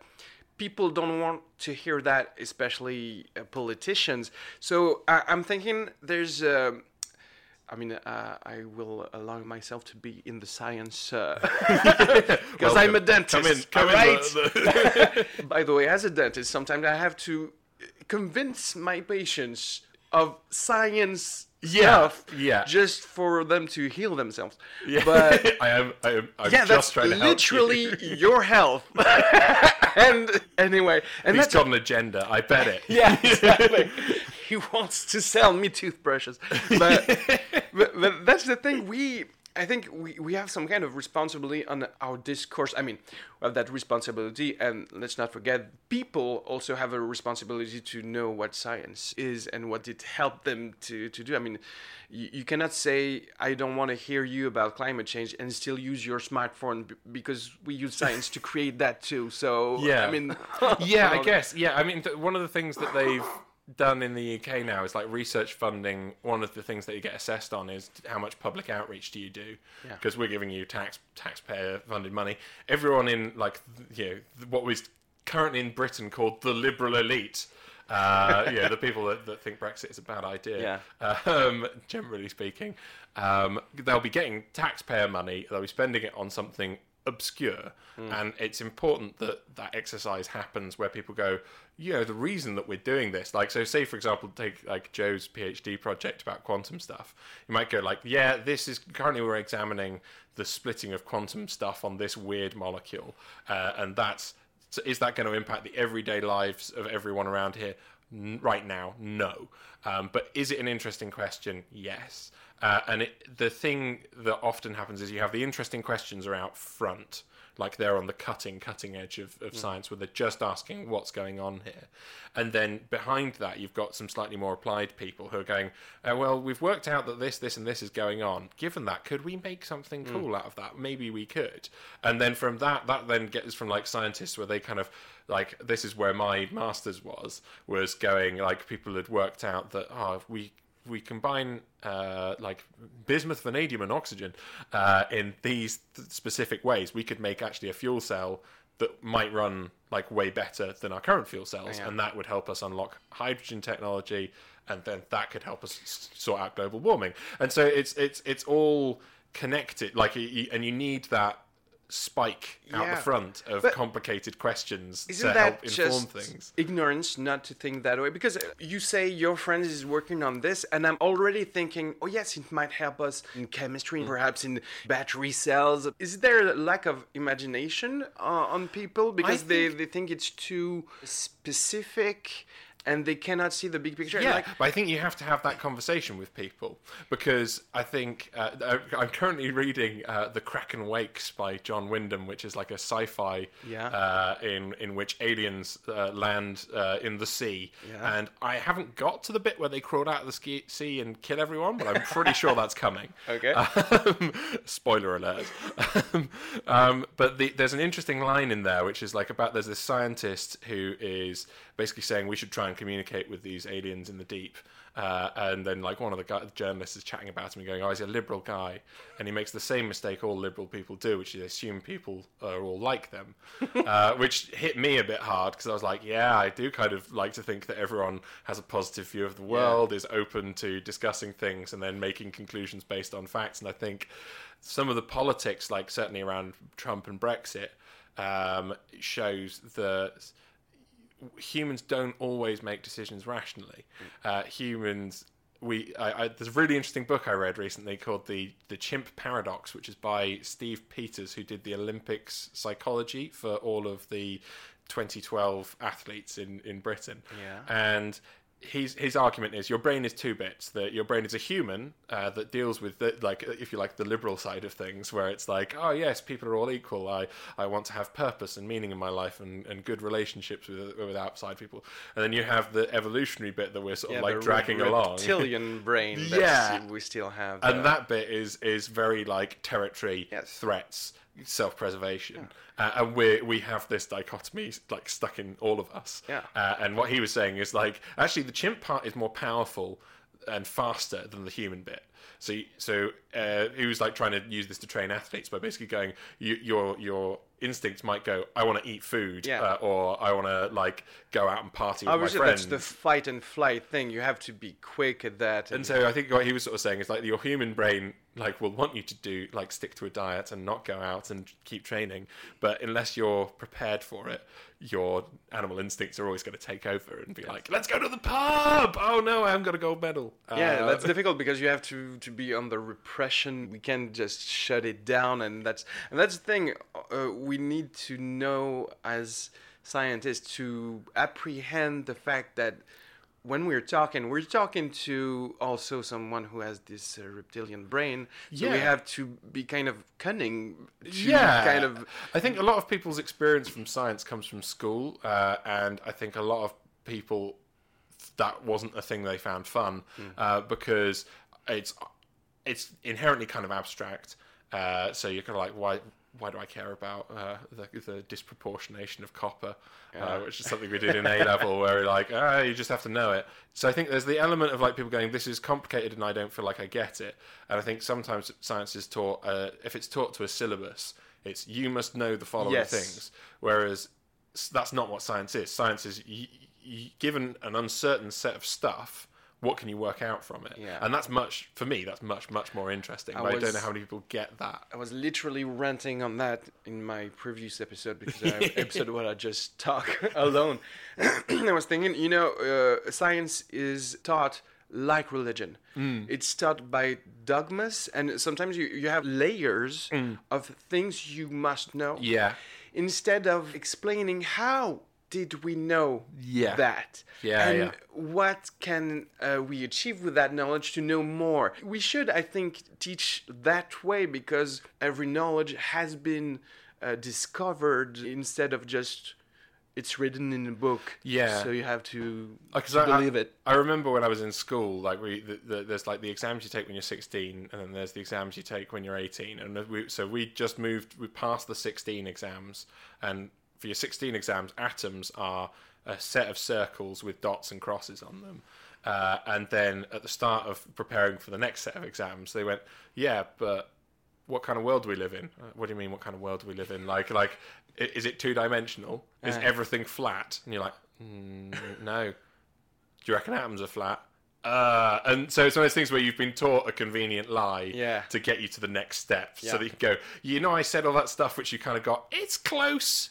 people don't want to hear that, especially uh, politicians. So I, I'm thinking there's. Uh, I mean, uh, I will allow myself to be in the science (laughs) because I'm a dentist. Come in, come right? the- the- By the way, as a dentist, sometimes I have to convince my patients of science Yeah, yeah. just for them to heal themselves. Yeah. But (laughs) I am. I am. I'm yeah, just that's trying to help literally you. (laughs) your health. (laughs) and anyway, and He's that's got an agenda. I bet it. yeah, exactly. he wants to sell me toothbrushes, but, but but that's the thing. We I think we, we have some kind of responsibility on our discourse. I mean, we have that responsibility, and let's not forget, people also have a responsibility to know what science is and what it helped them to, to do. I mean, you, you cannot say, I don't want to hear you about climate change and still use your smartphone b- because we use science to create that too. So, (laughs) Yeah. I mean, yeah, I guess. Yeah, I mean, th- one of the things that they've done in the UK now is like research funding. One of the things that you get assessed on is how much public outreach do you do? Yeah. Because we're giving you tax taxpayer funded money. Everyone in like you know what was currently in Britain called the liberal elite. Uh, yeah, the (laughs) people that, that think Brexit is a bad idea. Um, generally speaking, um, they'll be getting taxpayer money. They'll be spending it on something obscure, and it's important that that exercise happens where people go, you know, the reason that we're doing this. Like, so say for example, take like Joe's PhD project about quantum stuff. You might go like, yeah, this is currently we're examining the splitting of quantum stuff on this weird molecule, uh, and that's so is that going to impact the everyday lives of everyone around here? N- right now, no. Um, but is it an interesting question? Yes. Uh, and it, the thing that often happens is you have the interesting questions are out front, like they're on the cutting cutting edge of, of science, where they're just asking what's going on here. And then behind that, you've got some slightly more applied people who are going, uh, well, we've worked out that this, this, and this is going on. Given that, could we make something cool out of that? Maybe we could. And then from that, that then gets from like scientists where they kind of like this is where my master's was was going like people had worked out that oh we we combine uh, like bismuth, vanadium, and oxygen uh, in these th- specific ways, we could make actually a fuel cell that might run like way better than our current fuel cells, Yeah. and that would help us unlock hydrogen technology, and then that could help us s- sort out global warming. And so it's it's it's all connected. Like, and you need that spike out Yeah. the front of But complicated questions to that help inform things. ignorance not to think that way? Because you say your friend is working on this, and I'm already thinking, oh yes, it might help us in chemistry, Mm. perhaps in battery cells. Is there a lack of imagination uh, on people because they, they think it's too specific and they cannot see the big picture? Yeah, Like, but I think you have to have that conversation with people because I think uh, I- I'm currently reading uh, The Kraken Wakes by John Wyndham, which is like a sci-fi Yeah. uh, in in which aliens uh, land uh, in the sea, Yeah. and I haven't got to the bit where they crawled out of the ski- sea and kill everyone, but I'm pretty sure that's coming. (laughs) Okay. Um, (laughs) spoiler alert. um, but the, there's an interesting line in there, which is like about there's this scientist who is basically saying we should try and communicate with these aliens in the deep. Uh, and then, like one of the guy, journalists is chatting about him and going, "Oh, he's a liberal guy," and he makes the same mistake all liberal people do, which is assume people are all like them, (laughs) uh, which hit me a bit hard because I was like, "Yeah, I do kind of like to think that everyone has a positive view of the world, is open to discussing things, and then making conclusions based on facts." And I think some of the politics, like certainly around Trump and Brexit, um, shows that humans don't always make decisions rationally. Uh, humans, we I, I, there's a really interesting book I read recently called the the Chimp Paradox, which is by Steve Peters, who did the Olympics psychology for all of the 2012 athletes in in Britain. Yeah. and. His, his argument is your brain is two bits that your brain is a human uh, that deals with the, like if you like the liberal side of things where it's like oh yes people are all equal I, I want to have purpose and meaning in my life and, and good relationships with with outside people and then you have the evolutionary bit that we're sort of yeah, like the dragging along reptilian (laughs) brain that Yeah. we still have. and uh, that bit is is very like territory Yes. threats self-preservation uh, and we we have this dichotomy like stuck in all of us Yeah. uh, and what he was saying is like actually the chimp part is more powerful and faster than the human bit. So, so uh, he was like trying to use this to train athletes by basically going, you, your your instincts might go, I want to eat food, Yeah. uh, or I want to like go out and party with Obviously, my that's the fight and flight thing. You have to be quick at that. And so I think what he was sort of saying is like your human brain like will want you to do like stick to a diet and not go out and keep training, but unless you're prepared for it, your animal instincts are always going to take over and be like, "Let's go to the pub." Oh no, I haven't got a gold medal. yeah, Uh, that's (laughs) difficult because you have to to be on the repression. We can't just shut it down, and that's and that's the thing. Uh, we need to know as scientists to apprehend the fact that when we're talking, we're talking to also someone who has this uh, reptilian brain. So we have to be kind of cunning. To yeah, kind of I think a lot of people's experience from science comes from school, uh, and I think a lot of people that wasn't a thing they found fun uh, because it's it's inherently kind of abstract. Uh, so you're kind of like, why why do I care about uh, the, the disproportionation of copper, uh, which is something we did in A (laughs) level, where you're like, ah, you just have to know it. So I think there's the element of like people going, this is complicated, and I don't feel like I get it. And I think sometimes science is taught, uh, if it's taught to a syllabus, it's you must know the following Yes. things. Whereas that's not what science is. Science is y- y- given an uncertain set of stuff. What can you work out from it? Yeah. And that's much for me. That's much much more interesting. I but I don't know how many people get that. I was literally ranting on that in my previous episode because I (laughs) episode where I just talk (laughs) alone. (clears throat) I was thinking, you know, uh, science is taught like religion. Mm. It's taught by dogmas, and sometimes you, you have layers of things you must know. Mm. Yeah. Instead of explaining how did we know Yeah. that? Yeah, and yeah. what can uh, we achieve with that knowledge to know more? We should, I think, teach that way because every knowledge has been uh, discovered instead of just it's written in a book. Yeah. So you have to, Uh, I- I- believe it. I remember when I was in school, like we, the, the, there's like the exams you take when you're 16, and then there's the exams you take when you're 18, and we, so we just moved, we passed the 16 exams, and for your 16 exams, atoms are a set of circles with dots and crosses on them. Uh, and then at the start of preparing for the next set of exams, they went, "Yeah, but what kind of world do we live in? Uh, What do you mean? What kind of world do we live in? Like, like, is it two dimensional? Is everything flat?" And you're like, mm, "No." Do you reckon atoms are flat? Uh, and so it's one of those things where you've been taught a convenient lie Yeah. to get you to the next step, so Yeah. that you can go. You know, I said all that stuff which you kind of got. It's close.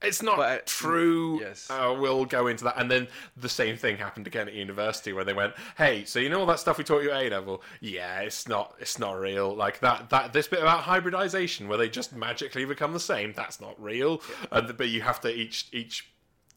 It's not true. yes. Uh, we'll go into that. And then the same thing happened again at university where they went, "Hey, so you know all that stuff we taught you at A level? Yeah, it's not. It's not real. Like that. That this bit about hybridization where they just magically become the same. That's not real. And but you have to each each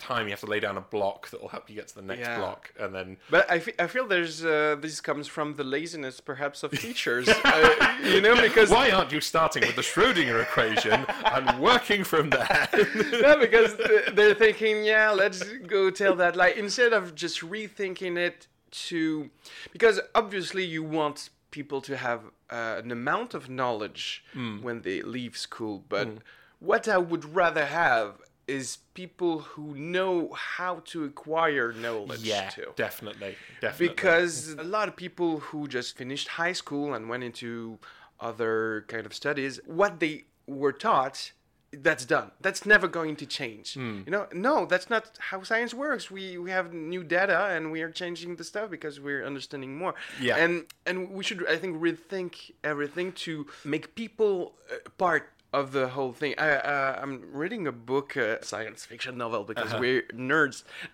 time you have to lay down a block that will help you get to the next Yeah. block, and then But I fe- I feel there's uh, this comes from the laziness perhaps of (laughs) teachers, uh, you know, because why aren't you starting with the Schrödinger equation and working from there? (laughs) no, because th- they're thinking, yeah, let's go tell that. Like instead of just rethinking it to, because obviously you want people to have uh, an amount of knowledge Hmm. when they leave school. But what I would rather have is people who know how to acquire knowledge yeah, too. definitely, definitely. Because a lot of people who just finished high school and went into other kind of studies, what they were taught, that's done. That's never going to change. Hmm. You know, no, that's not how science works. We we have new data and we are changing the stuff because we're understanding more. Yeah. And and we should, I think, rethink everything to make people uh, part of the whole thing. I, uh, I'm reading a book, uh, science fiction novel, because Uh-huh. we're nerds. (laughs) (laughs)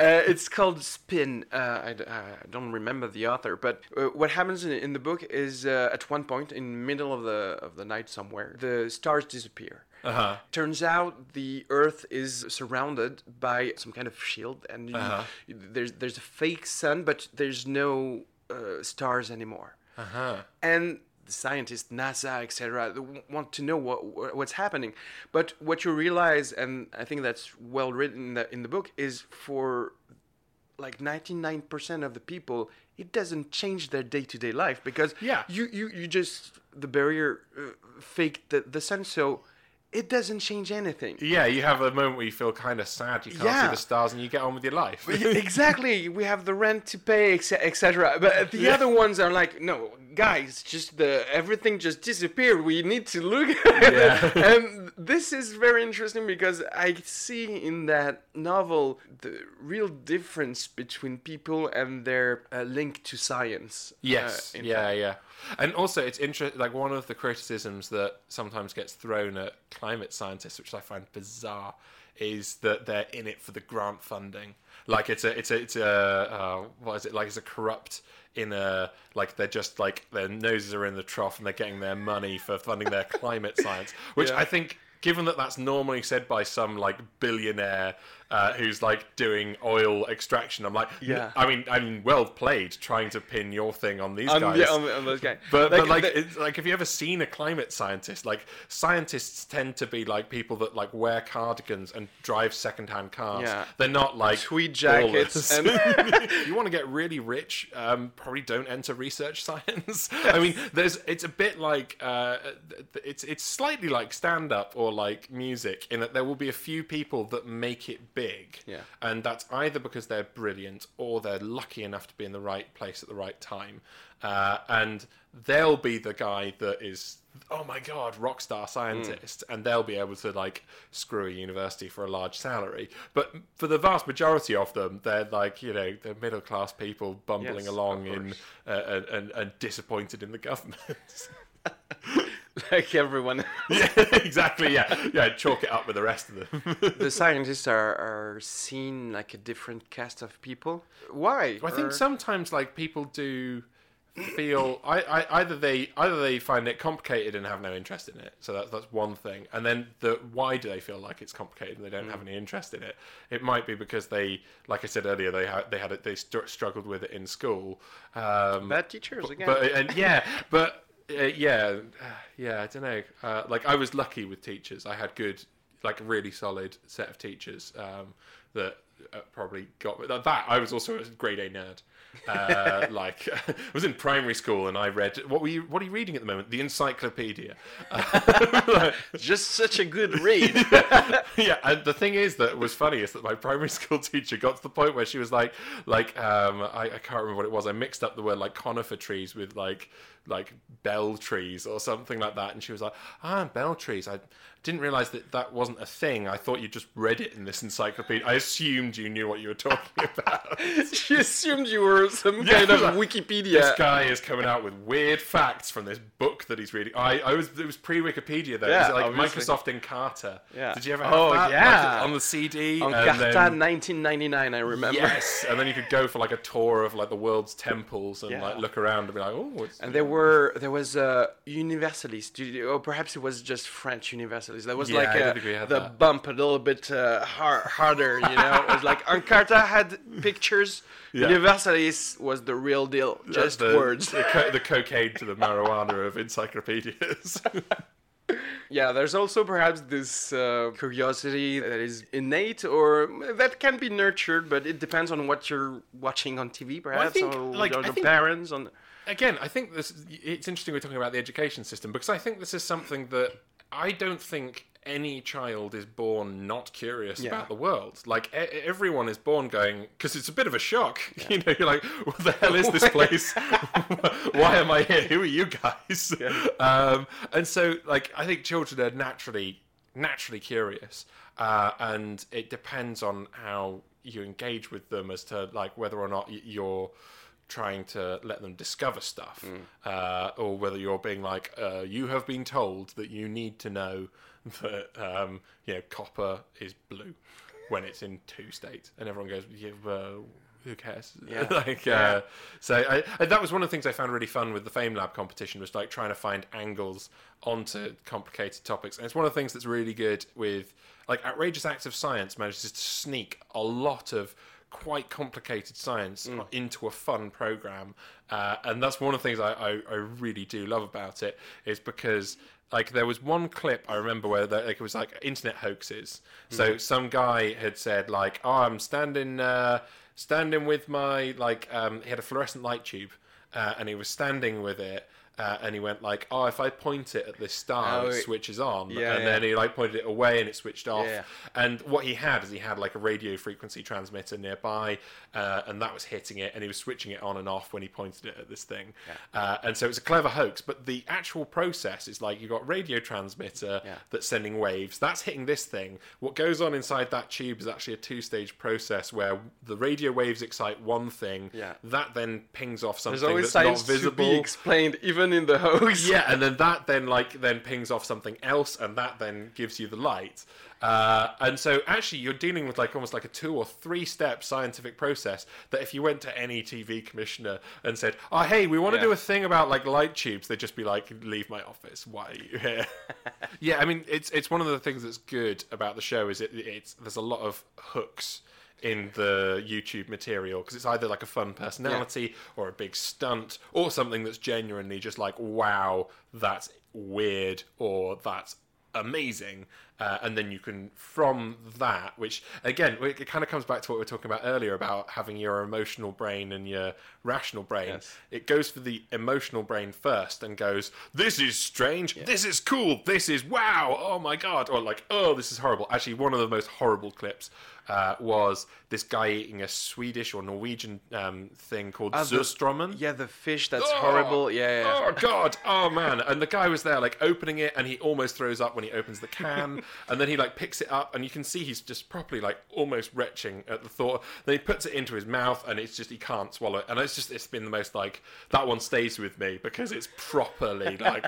uh, it's called Spin. Uh, I, uh, I don't remember the author, but uh, what happens in, in the book is uh, at one point in the middle of the of the night somewhere, the stars disappear. Uh-huh. Turns out the Earth is surrounded by some kind of shield, and you, Uh-huh. there's there's a fake sun, but there's no uh, stars anymore. Uh-huh. And the scientists, NASA, etc., want to know what what- what's happening. But what you realize, and I think that's well written in the, in the book, is for like 99% of the people, it doesn't change their day-to-day life because Yeah. you, you, you just the barrier uh, faked the, the sun, so it doesn't change anything. Yeah, you have a moment where you feel kind of sad. You can't Yeah. see the stars, and you get on with your life. exactly. We have the rent to pay, etc. But the other ones are like, no, guys, just the everything just disappeared. We need to look at (laughs) Yeah. it. And this is very interesting because I see in that novel the real difference between people and their uh, link to science. uh, Yes. in yeah, yeah. And also, it's interesting. Like one of the criticisms that sometimes gets thrown at climate scientists, which I find bizarre, is that they're in it for the grant funding. Like it's a, it's a, it's a, uh, what is it? Like it's a corrupt in a like they're just like their noses are in the trough and they're getting their money for funding their climate science, which Yeah. I think. Given that that's normally said by some like billionaire uh, who's like doing oil extraction, I'm like, Yeah. I mean, I mean, well played trying to pin your thing on these On, guys. yeah, on, on those guys. but but like, the- it's, like, have you ever seen a climate scientist? Like, scientists tend to be like people that like wear cardigans and drive secondhand cars. Yeah. They're not like tweed jackets and (laughs) (laughs) you want to get really rich, um, probably don't enter research science. I mean, there's it's a bit like uh, it's it's slightly like stand up or like music in that there will be a few people that make it big, Yeah. and that's either because they're brilliant or they're lucky enough to be in the right place at the right time, uh, and they'll be the guy that is. Oh my god, rock star scientist, and they'll be able to like screw a university for a large salary. But for the vast majority of them, they're like you know they're middle class people bumbling Yes, along in uh, and, and and disappointed in the government. (laughs) (laughs) like everyone. (laughs) yeah, exactly. Yeah, yeah. Chalk it up with the rest of them. (laughs) the scientists are, are seen like a different cast of people. Why? I think Or- sometimes like people do feel I, I either they either they find it complicated and have no interest in it so that's that's one thing and then the why do they feel like it's complicated and they don't have any interest in it it might be because they like I said earlier they had they had it they str- struggled with it in school um, bad teachers again. but and yeah, but uh, yeah, (sighs) yeah. I don't know. Uh, like I was lucky with teachers. I had good, like really solid set of teachers um, that uh, probably got. That I was also a grade A nerd. Uh, like (laughs) I was in primary school and I read what were you what are you reading at the moment? The Encyclopedia. (laughs) just such a good read. (laughs) yeah, and the thing is that was funny is that my primary school teacher got to the point where she was like, like um, I, I can't remember what it was. I mixed up the word like conifer trees with like like bell trees or something like that, and she was like, ah, bell trees. I didn't realize that that wasn't a thing. I thought you just read it in this encyclopedia. I assumed you knew what you were talking about. she assumed you were (laughs) some Yeah, kind of like, Wikipedia. This guy is coming out with weird facts from this book that he's reading. I, I was it was pre Wikipedia though. Yeah, it like obviously. Microsoft Encarta. Yeah. Did you ever have Oh, that? Like, yeah. on the CD. on Encarta then- 1999, I remember. Yes, and then you could go for like a tour of like the world's temples and Yeah. like look around and be like, oh, what's And there were there was uh, Universalis, Do or perhaps it was just French Universalis. There was Yeah, like I don't uh, think we had the that. bump a little bit uh, har- harder, you know. it was like Encarta had pictures. Yeah. Universalis was the real deal, just the, words. The, co- the cocaine to the (laughs) marijuana of encyclopedias. (laughs) Yeah, there's also perhaps this uh, curiosity that is innate or that can be nurtured, but it depends on what you're watching on TV, perhaps, think, or like, your I think- parents. On Again, I think this. It's interesting we're talking about the education system because I think this is something that I don't think any child is born not curious Yeah. about the world. Like e- everyone is born going because it's a bit of a shock. (laughs) You know, you're like, what the hell is this (laughs) place? (laughs) Why am I here? Who are you guys? Um, and so, like, I think children are naturally naturally curious, uh, and it depends on how you engage with them as to like whether or not you're trying to let them discover stuff, uh, or whether you're being like, uh, you have been told that you need to know (laughs) that um, you know copper is blue when it's in two states, and everyone goes, yeah, well, who cares? (laughs) Yeah. like, uh, so I, I, that was one of the things I found really fun with the Fame Lab competition was like trying to find angles onto complicated topics, and it's one of the things that's really good with like outrageous acts of science manages to sneak a lot of quite complicated science into a fun program, uh, and that's one of the things I, I, I really do love about it is because like there was one clip I remember where there, like, it was like internet hoaxes. So some guy had said like, "Oh, I'm standing uh, standing with my like um, he had a fluorescent light tube." Uh, and he was standing with it uh, and he went like, "Oh, if I point it at this star, Oh, it it- switches on," Yeah, and yeah. then he like pointed it away and it switched off. Yeah. And what he had is he had like a radio frequency transmitter nearby, uh, and that was hitting it, and he was switching it on and off when he pointed it at this thing. Uh, and so it's a clever hoax, but the actual process is like you got radio transmitter that's sending waves. That's hitting this thing. What goes on inside that tube is actually a two-stage process where the radio waves excite one thing. Yeah. That then pings off something There's always that's not science to be explained, even in the hoax. yeah, and then that then like then pings off something else, and that then gives you the light. Uh, and so actually, you're dealing with like almost like a two or three step scientific process. That if you went to any TV commissioner and said, "Oh, hey, we want to Yeah. do a thing about like light tubes," they'd just be like, "Leave my office. Why are you here?" (laughs) yeah, I mean, it's it's one of the things that's good about the show is it it's there's a lot of hooks in the YouTube material because it's either like a fun personality or a big stunt or something that's genuinely just like, wow, that's weird or that's amazing. Uh, and then you can, from that, which again, it kind of comes back to what we were talking about earlier about having your emotional brain and your rational brain. Yes. It goes for the emotional brain first and goes, this is strange, this is cool, this is wow, oh my god, or like, oh, this is horrible. Actually, one of the most horrible clips uh, was this guy eating a Swedish or Norwegian um, thing called the- Yeah, the fish that's Oh, horrible. Yeah, yeah. Oh god. Oh man. (laughs) And the guy was there like opening it, and he almost throws up when he opens the can, and then he like picks it up, and you can see he's just properly like almost retching at the thought. Then he puts it into his mouth, and it's just he can't swallow it. And it's just it's been the most like that one stays with me because it's properly like.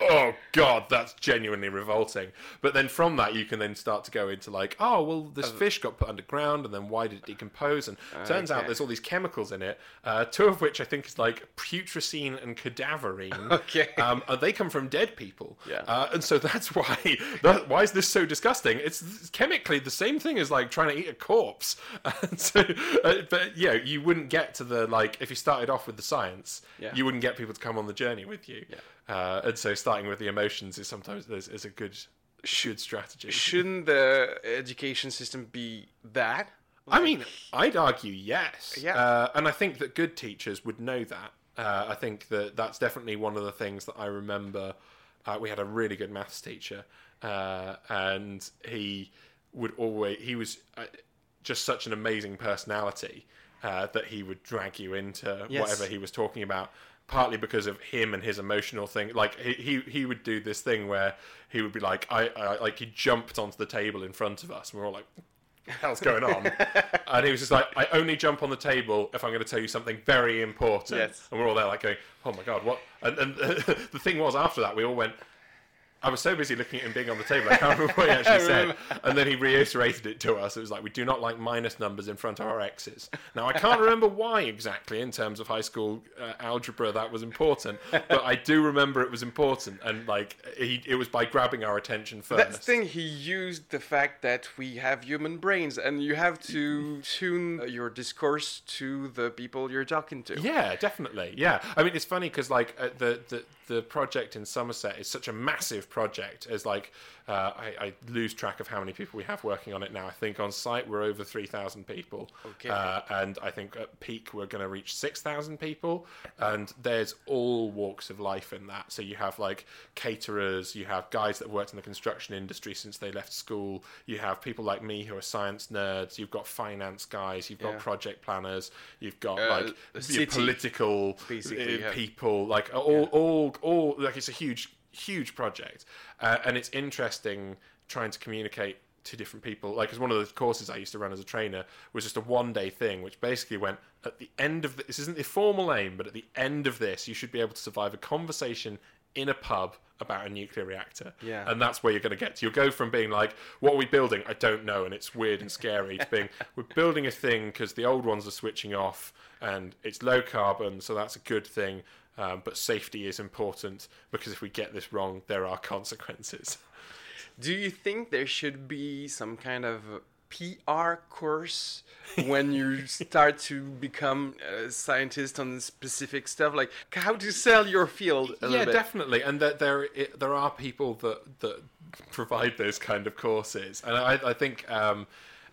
Oh god, that's genuinely revolting. But then from that, you can then start to go into like, oh well, this fish got put underground, and then why did it decompose? And turns out there's all these chemicals in it. Uh, two of which I think is like putrescine and cadaverine. (laughs) Okay. Um, and they come from dead people. Yeah. Uh, and so that's why. That, why is this so disgusting? It's, it's chemically the same thing as like trying to eat a corpse. (laughs) And so, uh, but yeah, you wouldn't get to the like if you started off with the science, Yeah. you wouldn't get people to come on the journey with you. Yeah. Uh, and so starting with the emotions is sometimes is, is a good should strategy. (laughs) Shouldn't the education system be that? I mean, I'd argue yes. Yeah. Uh, and I think that good teachers would know that. Uh, I think that that's definitely one of the things that I remember. Uh, we had a really good maths teacher, uh, and he would always, he was uh, just such an amazing personality uh, that he would drag you into Yes. whatever he was talking about. Partly because of him and his emotional thing, like he, he he would do this thing where he would be like, I, I like he jumped onto the table in front of us, and we're all like, the hell's going on? (laughs) and he was just like, I only jump on the table if I'm going to tell you something very important. Yes. And we're all there like going, oh my God, what? And, and (laughs) the thing was, after that, we all went, I was so busy looking at him being on the table, I can't remember what he actually (laughs) said. And then he reiterated it to us. It was like, we do not like minus numbers in front of our x's. Now, I can't remember why exactly in terms of high school uh, algebra that was important, but I do remember it was important. And like, he, it was by grabbing our attention first. That's the thing. He used the fact that we have human brains, and you have to tune your discourse to the people you're talking to. Yeah, definitely. Yeah, I mean, it's funny because like uh, the, the the project in Somerset is such a massive project. As like, uh, I, I lose track of how many people we have working on it now. I think on site we're over three thousand people. Okay. Uh, and I think at peak we're going to reach six thousand people. And there's all walks of life in that. So you have like caterers, you have guys that have worked in the construction industry since they left school. You have people like me who are science nerds. You've got finance guys. You've got project planners. You've got Uh, like political uh, yeah. people, like all, all, all. Like it's a huge, huge project, uh, and it's interesting trying to communicate to different people. Like, as one of the courses I used to run as a trainer was just a one-day thing, which basically went at the end of the, this isn't the formal aim, but at the end of this, you should be able to survive a conversation in a pub about a nuclear reactor. Yeah. And that's where you're going to get to. You'll go from being like, what are we building? I don't know. And it's weird and scary to being, (laughs) we're building a thing because the old ones are switching off and it's low carbon. So that's a good thing. Um, but safety is important because if we get this wrong, there are consequences. Do you think there should be some kind of PR course when you (laughs) start to become a scientist on specific stuff, like how to sell your field? A yeah, definitely. And that there it, there are people that that provide those kind of courses, and I, I think um,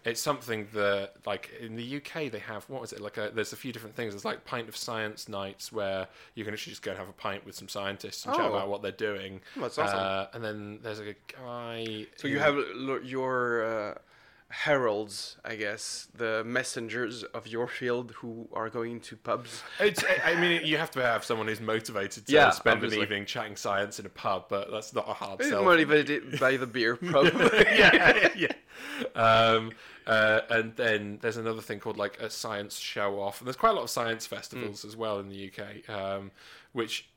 it's something that like in the UK they have what was it like a, there's a few different things. There's like pint of science nights where you can actually just go and have a pint with some scientists and chat Oh. about what they're doing. That's awesome. Uh, and then there's like a guy. So you have your uh, heralds, I guess, the messengers of your field who are going to pubs. It's, I mean, you have to have someone who's motivated to Yeah, spend obviously. an evening chatting science in a pub, but that's not a hard It's sell. motivated by the beer, (laughs) probably. yeah, yeah. Um, uh, and then there's another thing called like a science show off, and there's quite a lot of science festivals as well in the UK, um, which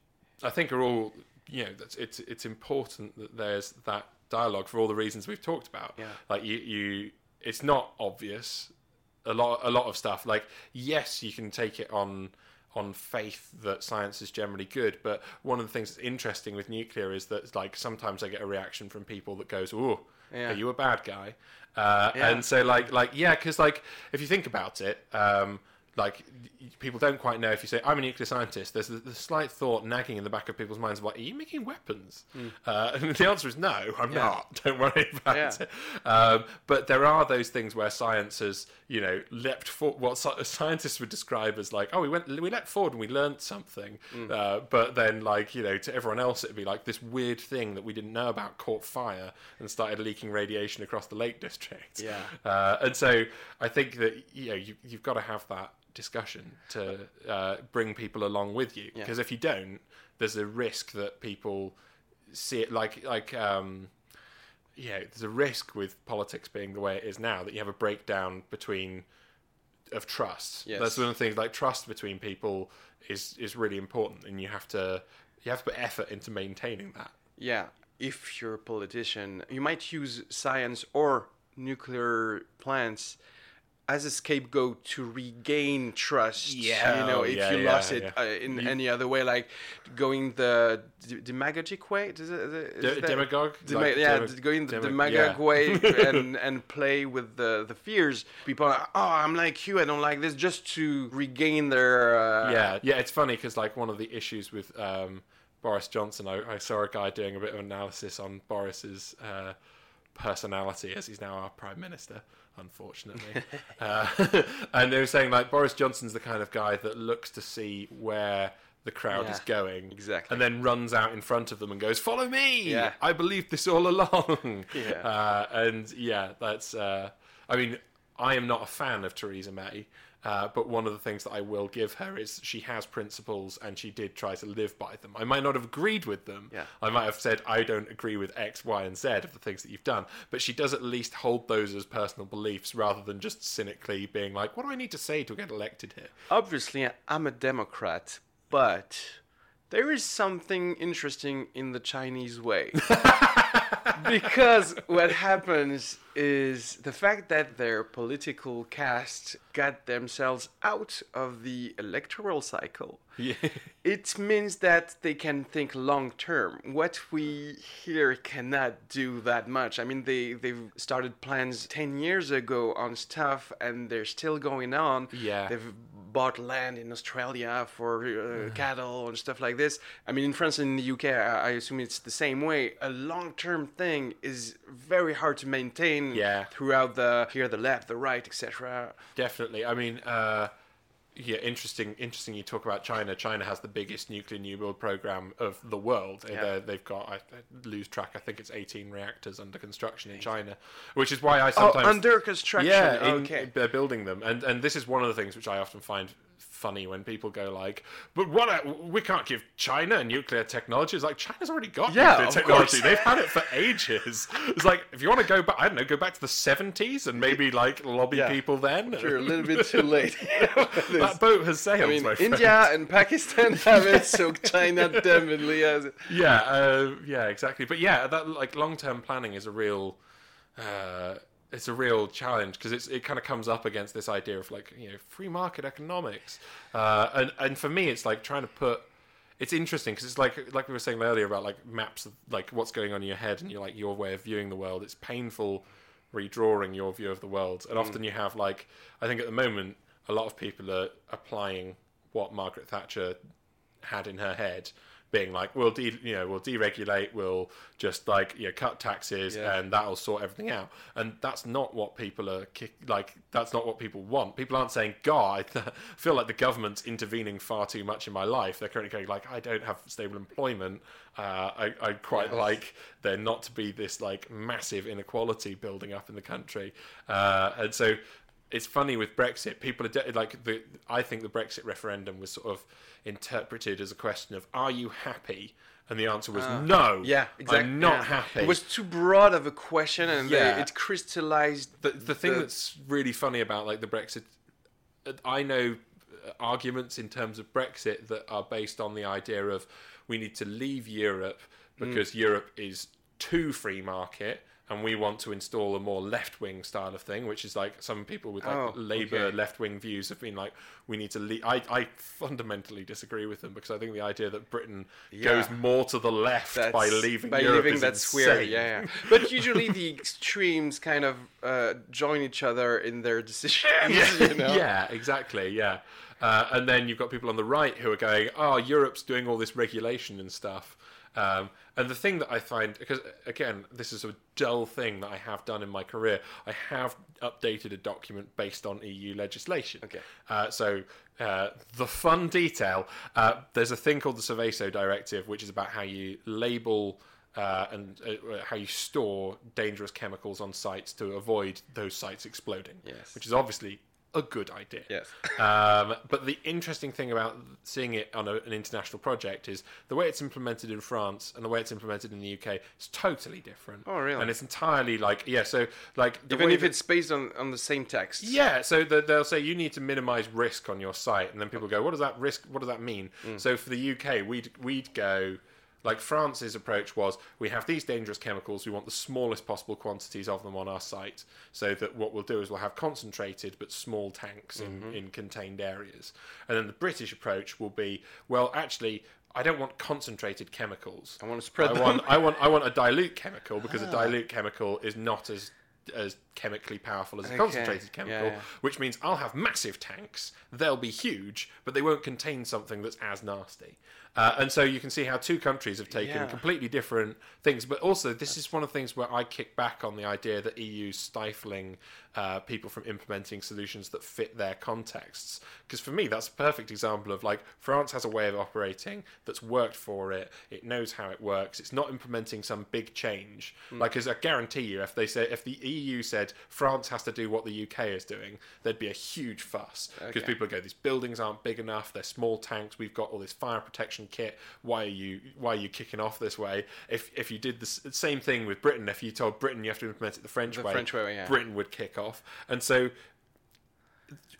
I think are all you know. That's it's it's important that there's that dialogue for all the reasons we've talked about. Yeah. Like you, you, it's not obvious. A lot, a lot of stuff. Like yes, you can take it on on faith that science is generally good. But one of the things that's interesting with nuclear is that like sometimes I get a reaction from people that goes, "Oh, Yeah. are you a bad guy?" Uh, Yeah. And so like like yeah, because like if you think about it. Um, like people don't quite know if you say I'm a nuclear scientist. There's the, the slight thought nagging in the back of people's minds like, are you making weapons? Uh, (laughs) and the answer is no, I'm. Yeah. not. (laughs) Don't worry about Yeah. it. Um, but there are those things where science has, you know, leapt for what scientists would describe as like, oh, we went, we leapt forward and we learned something. Hmm. Uh, but then, like, you know, to everyone else, it'd be like this weird thing that we didn't know about caught fire and started leaking radiation across the Lake District. Yeah. Uh, and so I think that you know you, you've got to have that discussion to uh, bring people along with you because if you don't, there's a risk that people see it like like um, yeah, there's a risk with politics being the way it is now that you have a breakdown between of trust. Yes. That's one of the things like trust between people is is really important, and you have to you have to put effort into maintaining that. Yeah, if you're a politician, you might use science or nuclear plants as a scapegoat to regain trust. Yeah, you know, oh, if yeah, you yeah, lost it uh, in any other way, like going the d- demagogic way. Is it, is it- De- that- demagogue? Dema- Like yeah, going the dema- demagogue way (laughs) and and play with the the fears. People are, oh, I'm like you, I don't like this, just to regain their. Uh, yeah, yeah, it's funny because like one of the issues with um, Boris Johnson, I, I saw a guy doing a bit of analysis on Boris's uh, personality as he's now our prime minister, unfortunately. (laughs) uh, (laughs) and they were saying like Boris Johnson's the kind of guy that looks to see where the crowd is going, exactly. and then runs out in front of them and goes, "Follow me! Yeah. I believed this all along." (laughs) Yeah. Uh, and yeah, that's. Uh, I mean, I am not a fan of Theresa May, uh, but one of the things that I will give her is she has principles and she did try to live by them. I might not have agreed with them. Yeah. I might have said I don't agree with X, Y, and Z of the things that you've done, but she does at least hold those as personal beliefs rather than just cynically being like, "What do I need to say to get elected here?" obviously I'm a Democrat, but there is something interesting in the Chinese way. (laughs) because what happens is the fact that their political caste got themselves out of the electoral cycle. Yeah. It means that they can think long term. What we here cannot do that much. I mean, they they've started plans ten years ago on stuff, and they're still going on. Yeah. they've bought land in Australia for uh, cattle and stuff like this. I mean, in France and in the UK, I, I assume it's the same way. A long term thing is very hard to maintain. Yeah. throughout the here, the left, the right, etc. Definitely. I mean, uh, yeah, interesting. Interesting. You talk about China. China has the biggest nuclear new build program of the world. Yeah. They're- They've got. I, I lose track. I think it's 18 reactors under construction in China, which is why I Oh, sometimes. under construction. Yeah, in- okay. they're building them, and and this is one of the things which I often find funny when people go like, "But what? We can't give China nuclear technology." It's like China's already got Yeah, nuclear technology. They've had it for ages. It's like if you want to go back, I don't know, go back to the 70s and maybe like lobby Yeah. people then. You're a little bit too late. (laughs) (laughs) that boat has sailed. I mean. India and Pakistan (laughs) have it, so China definitely has it. Yeah, uh, yeah, exactly. But yeah, that like long-term planning is a real, uh, it's a real challenge because it kind of comes up against this idea of like you know free market economics, uh, and and for me it's like trying to put. It's interesting because it's like like we were saying earlier about like maps of like what's going on in your head and you're like your way of viewing the world. It's painful redrawing your view of the world, and often you have like I think at the moment a lot of people are applying what Margaret Thatcher had in her head, being like, we'll de- you know we'll deregulate, we'll just like you know cut taxes, Yeah. and that'll sort everything out. And that's not what people are kick- like. That's not what people want. People aren't saying, God, I (laughs) feel like the government's intervening far too much in my life. They're currently going like, I don't have stable employment. Uh, I, I quite like there not to be this like massive inequality building up in the country, uh, and so it's funny with Brexit. People are de- like the. I think the Brexit referendum was sort of interpreted as a question of Are you happy? And the answer was no. Uh, Yeah, exactly. I'm not yeah. happy. It was too broad of a question, and they- it crystallized. the the thing the- that's really funny about like the Brexit, I know arguments in terms of Brexit that are based on the idea of we need to leave Europe Mm. because Europe is too free market. And we want to install a more left-wing style of thing, which is like some people with like Oh, Labour okay. left-wing views have been like, we need to leave. I, I fundamentally disagree with them because I think the idea that Britain goes more to the left by leaving by Europe leaving, is that's insane. weird. Yeah, yeah. (laughs) But usually the extremes kind of uh, join each other in their decisions. yeah, (laughs) you know? (laughs) yeah, exactly, yeah. Uh, and then you've got people on the right who are going, "Oh, Europe's doing all this regulation and stuff." Um, and the thing that I find, because again, this is a dull thing that I have done in my career. I have updated a document based on EU legislation. Okay. Uh, so uh, the fun detail: uh, there's a thing called the Seveso Directive, which is about how you label. Uh, and uh, how you store dangerous chemicals on sites to avoid those sites exploding Yes. which is obviously a good idea. Yes. (laughs) um, but the interesting thing about seeing it on a, an international project is the way it's implemented in France and the way it's implemented in the UK is totally different. Oh, really? And it's entirely like yeah. So like Even if that- it's based on, on the same text. yeah, so the, they'll say you need to minimize risk on your site, and then people go, "What does that risk? What does that mean?" Mm. So for the UK, we'd we'd go like France's approach was: we have these dangerous chemicals, we want the smallest possible quantities of them on our site, so that what we'll do is we'll have concentrated but small tanks in, Mm-hmm. in contained areas, and then the British approach will be: well, actually. I don't want concentrated chemicals. I want to spread I them. want I want I want a dilute chemical because a dilute chemical is not as as chemically powerful as a Okay. concentrated chemical, Yeah, yeah. which means I'll have massive tanks. They'll be huge, but they won't contain something that's as nasty. Uh, and so you can see how two countries have taken Yeah. completely different things. But also, this is one of the things where I kick back on the idea that EU's stifling uh, people from implementing solutions that fit their contexts. Because for me, that's a perfect example of like France has a way of operating that's worked for it. It knows how it works. It's not implementing some big change. Hmm. Like, as I guarantee you, if they say if the EU said France has to do what the UK is doing, there'd be a huge fuss because Okay. people would go, these buildings aren't big enough. They're small tanks. We've got all this fire protection kit. Why are you why are you kicking off this way? If if you did the same thing with Britain, if you told Britain you have to implement it the French The way, French way, yeah. Britain would kick off. And so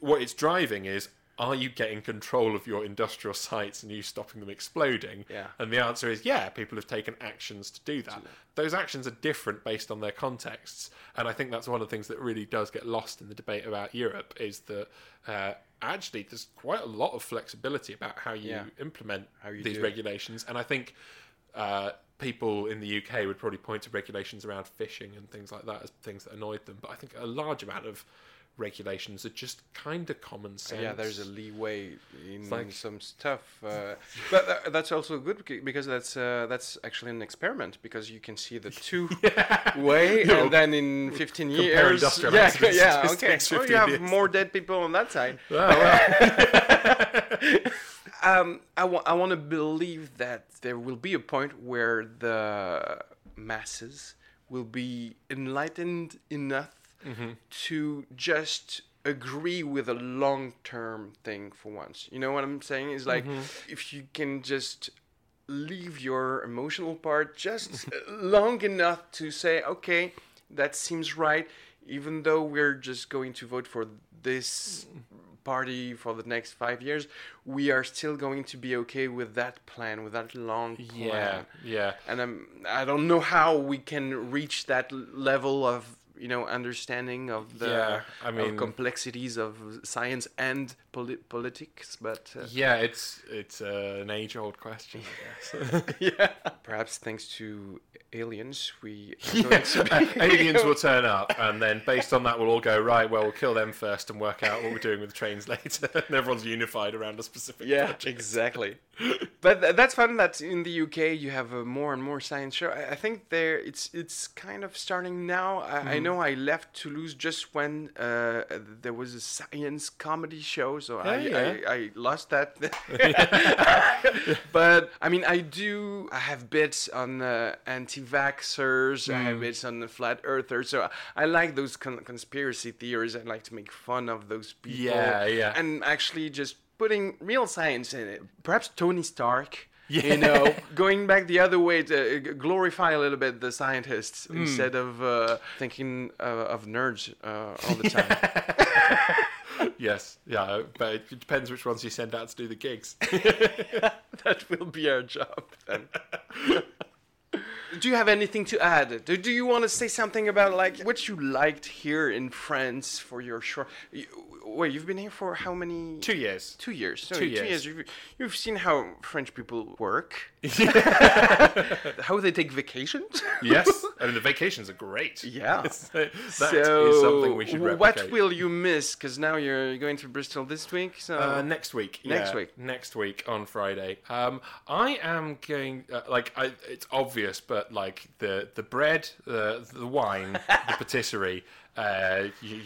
what it's driving is are you getting control of your industrial sites and you stopping them exploding? Yeah. And the answer is yeah, people have taken actions to do that. Those actions are different based on their contexts. And I think that's one of the things that really does get lost in the debate about Europe is that uh, actually there's quite a lot of flexibility about how you Yeah. implement How you these regulations. And I think uh, people in the UK would probably point to regulations around fishing and things like that as things that annoyed them. But I think a large amount of regulations are just kind of common sense. Yeah, there's a leeway in like- some stuff, uh, but tha- that's also good because that's uh, that's actually an experiment because you can see the (laughs) two way, Yeah, (laughs) and then in 15 compare years, yeah, yeah, okay, oh, you have years. more dead people on that side. (laughs) Oh, well. um, I want I want to believe that there will be a point where the masses will be enlightened enough Mm-hmm. to just agree with a long-term thing for once. You know what I'm saying? Is like mm-hmm. if you can just leave your emotional part just (laughs) long enough to say, okay, that seems right, even though we're just going to vote for this party for the next five years, we are still going to be okay with that plan, with that long plan. yeah, yeah. And I'm, I don't know how we can reach that level of you know understanding of the Yeah, I of complexities of science and poli- politics, but uh, Yeah, it's it's uh, an age-old question, I guess. (laughs) yeah, perhaps thanks to aliens, we going to (laughs) Aliens will turn up, and then based on that, we'll all go right. Well, we'll kill them first and work out what we're doing with the trains (laughs) later. and everyone's unified around a specific. Yeah, project. exactly. but th- that's fun that in the UK you have a more and more science show. I, I think there it's it's kind of starting now. I, Mm-hmm. I know I left Toulouse just when uh, there was a science comedy show, so I, yeah. I, I lost that. (laughs) (laughs) but I mean, I do. I have bits on uh, anti-vaxxers. I Mm. have bits on the flat earthers. So I like those con- conspiracy theories. I like to make fun of those people. Yeah, yeah. And actually just putting real science in it. Perhaps Tony Stark. Yeah. You know, going back the other way to uh, glorify a little bit the scientists Hmm. instead of uh, thinking uh, of nerds uh, all the (laughs) time. (laughs) Yes, yeah, but it depends which ones you send out to do the gigs. (laughs) that will be our job then. do you have anything to add? Do, do you want to say something about like what you liked here in France for your short? Wait, you've been here for how many? Two years. Two years. So Two in two years. years. You've, you've seen how French people work. (laughs) how they take vacations. Yes, (laughs) I mean the vacations are great. Yeah. (laughs) that is so something we should replicate. what will you miss? Because now you're going to Bristol this week. So Uh, next week. Next yeah, week. Next week on Friday. Um, I am going. Uh, like, I, it's obvious, but like the the bread, the the wine, the patisserie. Uh, you, you,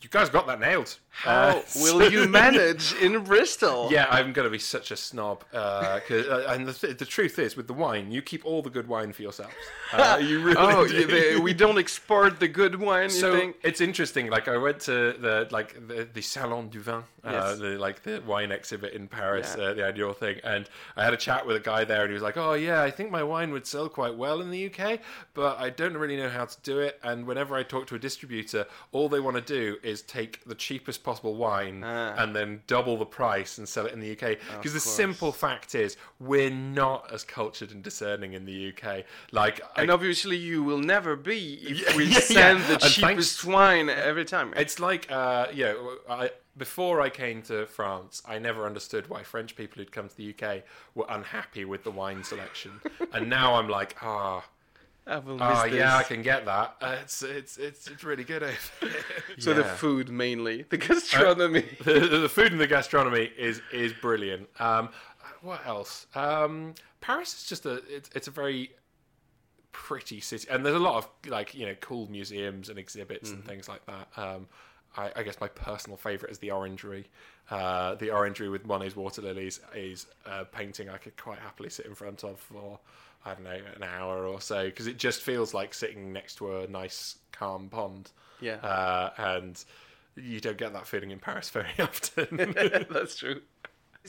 you guys got that nailed. How Uh, (laughs) will you manage in Bristol? Yeah, I'm going to be such a snob. Uh, uh, and the, th- the truth is, with the wine, you keep all the good wine for yourselves. Uh, (laughs) you really Oh, do. they- we don't export the good wine. so you think? it's interesting. Like I went to the like the, the Salon du Vin, uh, Yes. the like the wine exhibit in Paris, Yeah. uh, the annual thing, and I had a chat with a guy there, and he was like, "Oh yeah, I think my wine would sell quite well in the UK, but I don't really know how to do it. And whenever I talk to a distributor, all they want to do is take the cheapest possible wine Ah. and then double the price and sell it in the UK. Because the course. simple fact is, we're not as cultured and discerning in the UK. Like, I- And obviously, you will never be if Yeah, we (laughs) yeah, send yeah. the And thanks- cheapest wine every time. It's like, uh, yeah, I, before I came to France, I never understood why French people who'd come to the UK were unhappy with the wine selection. (laughs) and now I'm like, ah, I will ah, miss yeah, I can get that. Uh, it's, it's, it's, it's really good. here." (laughs) So the food mainly, the gastronomy. (laughs) the, the food and the gastronomy is is brilliant. Um, what else? Um, Paris is just a it's, it's a very pretty city, and there's a lot of like you know cool museums and exhibits and things like that. Um, I, I guess my personal favorite is the Orangery. Uh, the Orangery with Monet's water lilies is a painting I could quite happily sit in front of for I don't know an hour or so because it just feels like sitting next to a nice calm pond. Yeah. uh, and you don't get that feeling in Paris very (laughs) often. (laughs) That's true.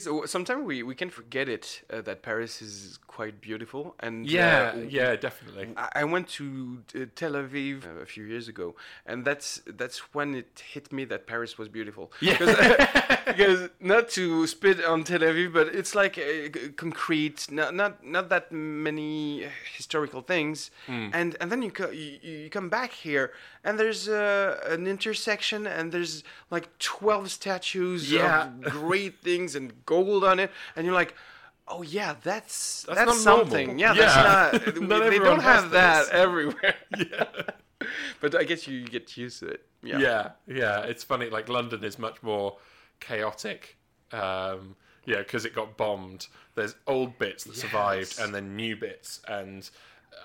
So sometimes we, we can forget it uh, that Paris is quite beautiful and yeah, uh, yeah, definitely. I I went to uh, Tel Aviv uh, a few years ago, and that's that's when it hit me that Paris was beautiful. (laughs) Yeah. (laughs) because not to spit on Tel Aviv, but it's like uh, concrete, not not not that many historical things, Hmm. and and then you, co- you you come back here, and there's uh, an intersection, and there's like twelve statues Yeah. of (laughs) great things and gold on it, and you're like. Oh yeah, that's That's that's, something. Yeah, Yeah. that's not. (laughs) Not they don't have that this. (laughs) everywhere. Yeah, but I guess you get used to it. Yeah. Yeah, yeah. It's funny. Like London is much more chaotic. Um, yeah, because it got bombed. There's old bits that survived, and then new bits. And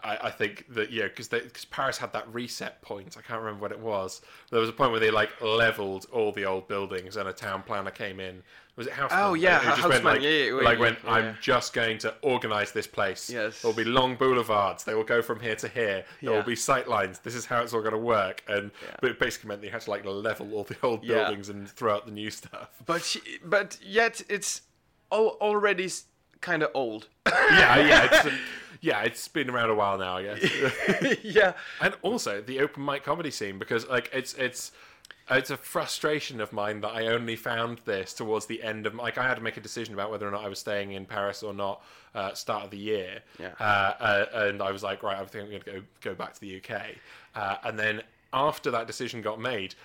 I, I think that yeah, because because Paris had that reset point. I can't remember what it was. There was a point where they like leveled all the old buildings, and a town planner came in. Was it Haussmann? Oh, yeah, Who just went like, yeah, yeah, like yeah, went. I'm just going to organize this place. Yes. There'll be long boulevards. They will go from here to here. There will be sight lines. This is how it's all going to work. And but it basically meant that you had to like level all the old buildings and throw out the new stuff. But but yet it's al- already kind of old. yeah, yeah, it's, (laughs) yeah. It's been around a while now, I guess. (laughs) yeah. and also the open mic comedy scene because like it's it's it's a frustration of mine that I only found this towards the end of like I had to make a decision about whether or not I was staying in Paris or not uh, start of the year Yeah. uh, uh, and I was like right I think I'm going to go go back to the UK uh, and then after that decision got made,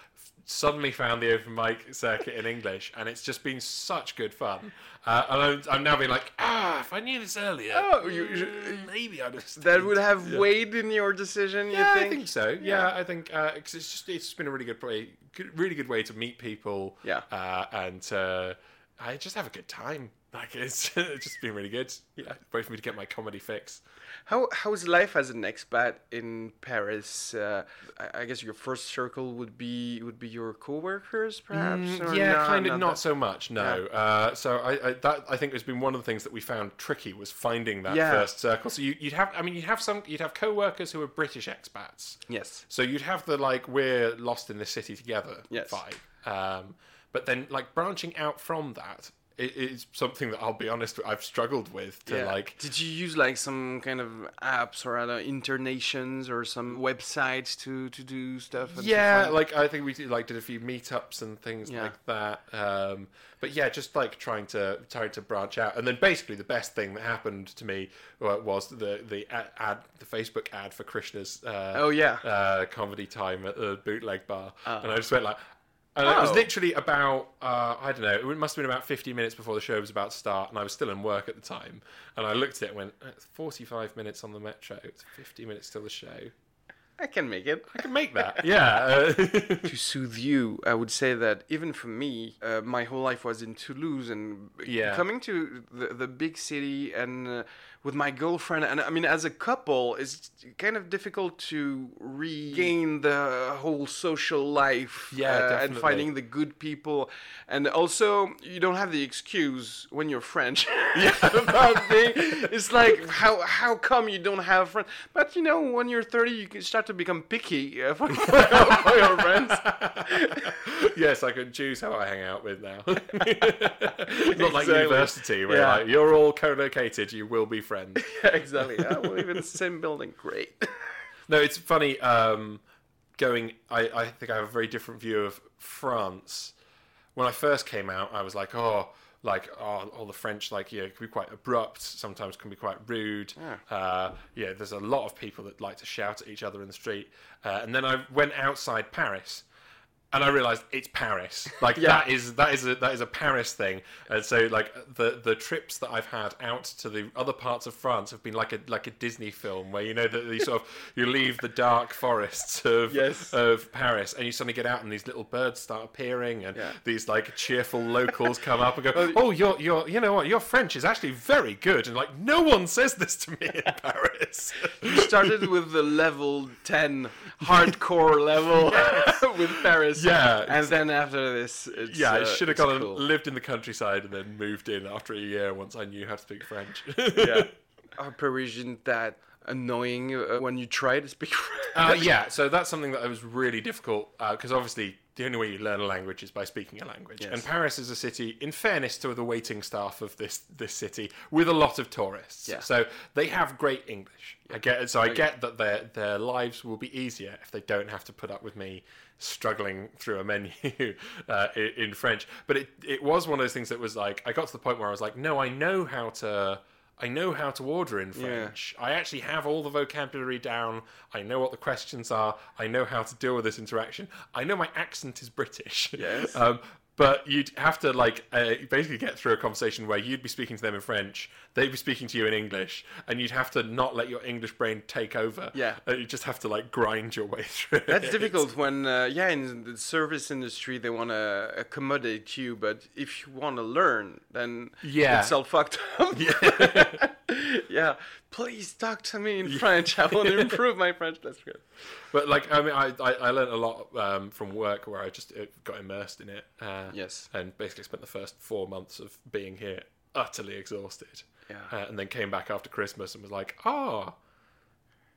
suddenly found the open mic circuit in English, and it's just been such good fun. Uh, and I'm, I'm now being like, ah, if I knew this earlier, Oh, you- mm, maybe I'd have. That would have Yeah. weighed in your decision. Yeah, you I think? think so. Yeah, I think uh 'cause it's just it's just been a really good way, really good way to meet people. Yeah. uh, and uh, I just have a good time. Like it's, it's (laughs) just been really good. Yeah, way for me to get my comedy fix. How how's life as an expat in Paris? Uh, I, I guess your first circle would be would be your coworkers, perhaps. or Mm, yeah, no, kind of not that- so much. No. Uh, so I, I that I think has been one of the things that we found tricky was finding that Yeah. first circle. So you, you'd have, I mean, you'd have some, you'd have co-workers who are British expats. Yes. So you'd have the like we're lost in this city together Yes. vibe. Um, but then like branching out from that it is something that I'll be honest I've struggled with to Yeah. like Did you use like some kind of apps or other InterNations or some websites to to do stuff? and yeah like I think we did, like did a few meetups and things Yeah. like that um, but yeah just like trying to trying to branch out and then basically the best thing that happened to me was the the ad, ad the Facebook ad for Krishna's uh, Oh, yeah. uh, comedy time at the bootleg bar and I just went like and it was Oh. literally about uh, I don't know. It must have been about fifty minutes before the show was about to start, and I was still in work at the time. And I looked at it and went, "It's forty-five minutes on the metro. It's fifty minutes till the show. I can make it. I can make that." yeah. (laughs) uh, to (laughs) soothe you, I would say that even for me, uh, my whole life was in Toulouse, and Yeah. coming to the, the big city and uh, with my girlfriend, and I mean, as a couple, it's kind of difficult to regain the whole social life. Yeah, uh, and finding the good people, and also you don't have the excuse when you're French. (laughs) Yeah. (laughs) about being, it's like how how come you don't have friends? But you know, when you're 30, you can start to become picky uh, (laughs) for, for your friends. yes, I can choose how I hang out with now. Not like university where Yeah. like you're all co-located, you will be friends. (laughs) exactly. Yeah, we live in the same building. Great. (laughs) No, it's funny. Um, going, I, I think I have a very different view of France. When I first came out, I was like, oh, like oh, all the French, like yeah, can be quite abrupt. Sometimes can be quite rude. Yeah. Uh, yeah, there's a lot of people that like to shout at each other in the street. Uh, and then I went outside Paris. And I realized it's Paris. (laughs) Like Yeah. that is that is a that is a Paris thing. And so like the the trips that I've had out to the other parts of France have been like a like a Disney film where you know that you sort of (laughs) you leave the dark forests of Yes. of Paris and you suddenly get out and these little birds start appearing and Yeah. these like cheerful locals (laughs) come up and go, "Oh, you're you're you know what? Your French is actually very good." And like no one says this to me in Paris. You started with the level 10 hardcore level with Paris. (laughs) Yeah. And then after this, it's, Yeah, I uh, should have gone cool. and lived in the countryside and then moved in after a year once I knew how to speak French. (laughs) yeah. Are Parisian that annoying uh, when you try to speak (laughs) French? Uh, yeah, so that's something that was really difficult because obviously the only way you learn a language is by speaking a language. And Paris is a city, in fairness to the waiting staff of this this city, with a lot of tourists. Yeah. So they have great English. I get so I get that their their lives will be easier if they don't have to put up with me struggling through a menu (laughs) uh, in, in French. But it it was one of those things that was like I got to the point where I was like, no, I know how to. I know how to order in French. I actually have all the vocabulary down. I know what the questions are. I know how to deal with this interaction. I know my accent is British. Yes. (laughs) Um, but you'd have to like uh, basically get through a conversation where you'd be speaking to them in French, they'd be speaking to you in English, and you'd have to not let your English brain take over. Yeah. Uh, you just have to like grind your way (laughs) through. That's it. difficult when, uh, yeah, in the service industry, they want to accommodate you, but if you want to learn, then Yeah. it's all fucked up. (laughs) (laughs) Yeah. Please talk to me in French. I want to improve my French. That's good. But like, I mean, I I, I learned a lot um, from work where I just uh, got immersed in it. Uh, Yes. And basically spent the first four months of being here utterly exhausted. Yeah. Uh, and then came back after Christmas and was like, oh,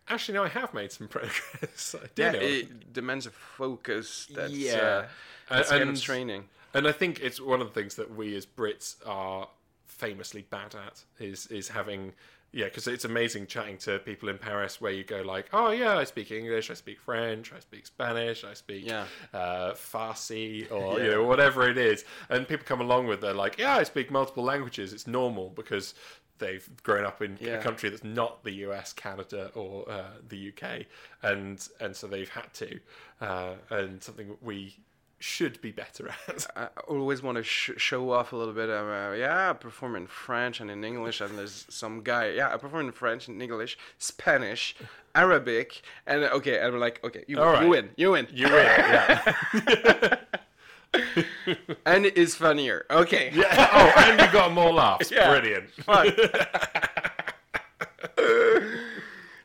actually, no, I have made some (laughs) progress. I do Yeah, know. it demands a focus. That's, Yeah. uh, that's And- kind of and- training. And I think it's one of the things that we as Brits are famously bad at is is having yeah because it's amazing chatting to people in Paris where you go like oh yeah I speak English I speak French I speak Spanish I speak Yeah. uh, Farsi or (laughs) you know whatever it is and people come along with they're like yeah I speak multiple languages it's normal because they've grown up in Yeah. a country that's not the US, Canada, or uh, the UK, and and so they've had to, uh, and something we should be better at. (laughs) I always want to sh- show off a little bit. Um, uh, yeah, I perform in French and in English, and there's some guy. Yeah, I perform in French and English, Spanish, (laughs) Arabic, and okay, and I'm like, okay, you, All you win, you win, You win, yeah. (laughs) and it is funnier. Okay, yeah. Oh, and you got more laughs. Yeah. Brilliant.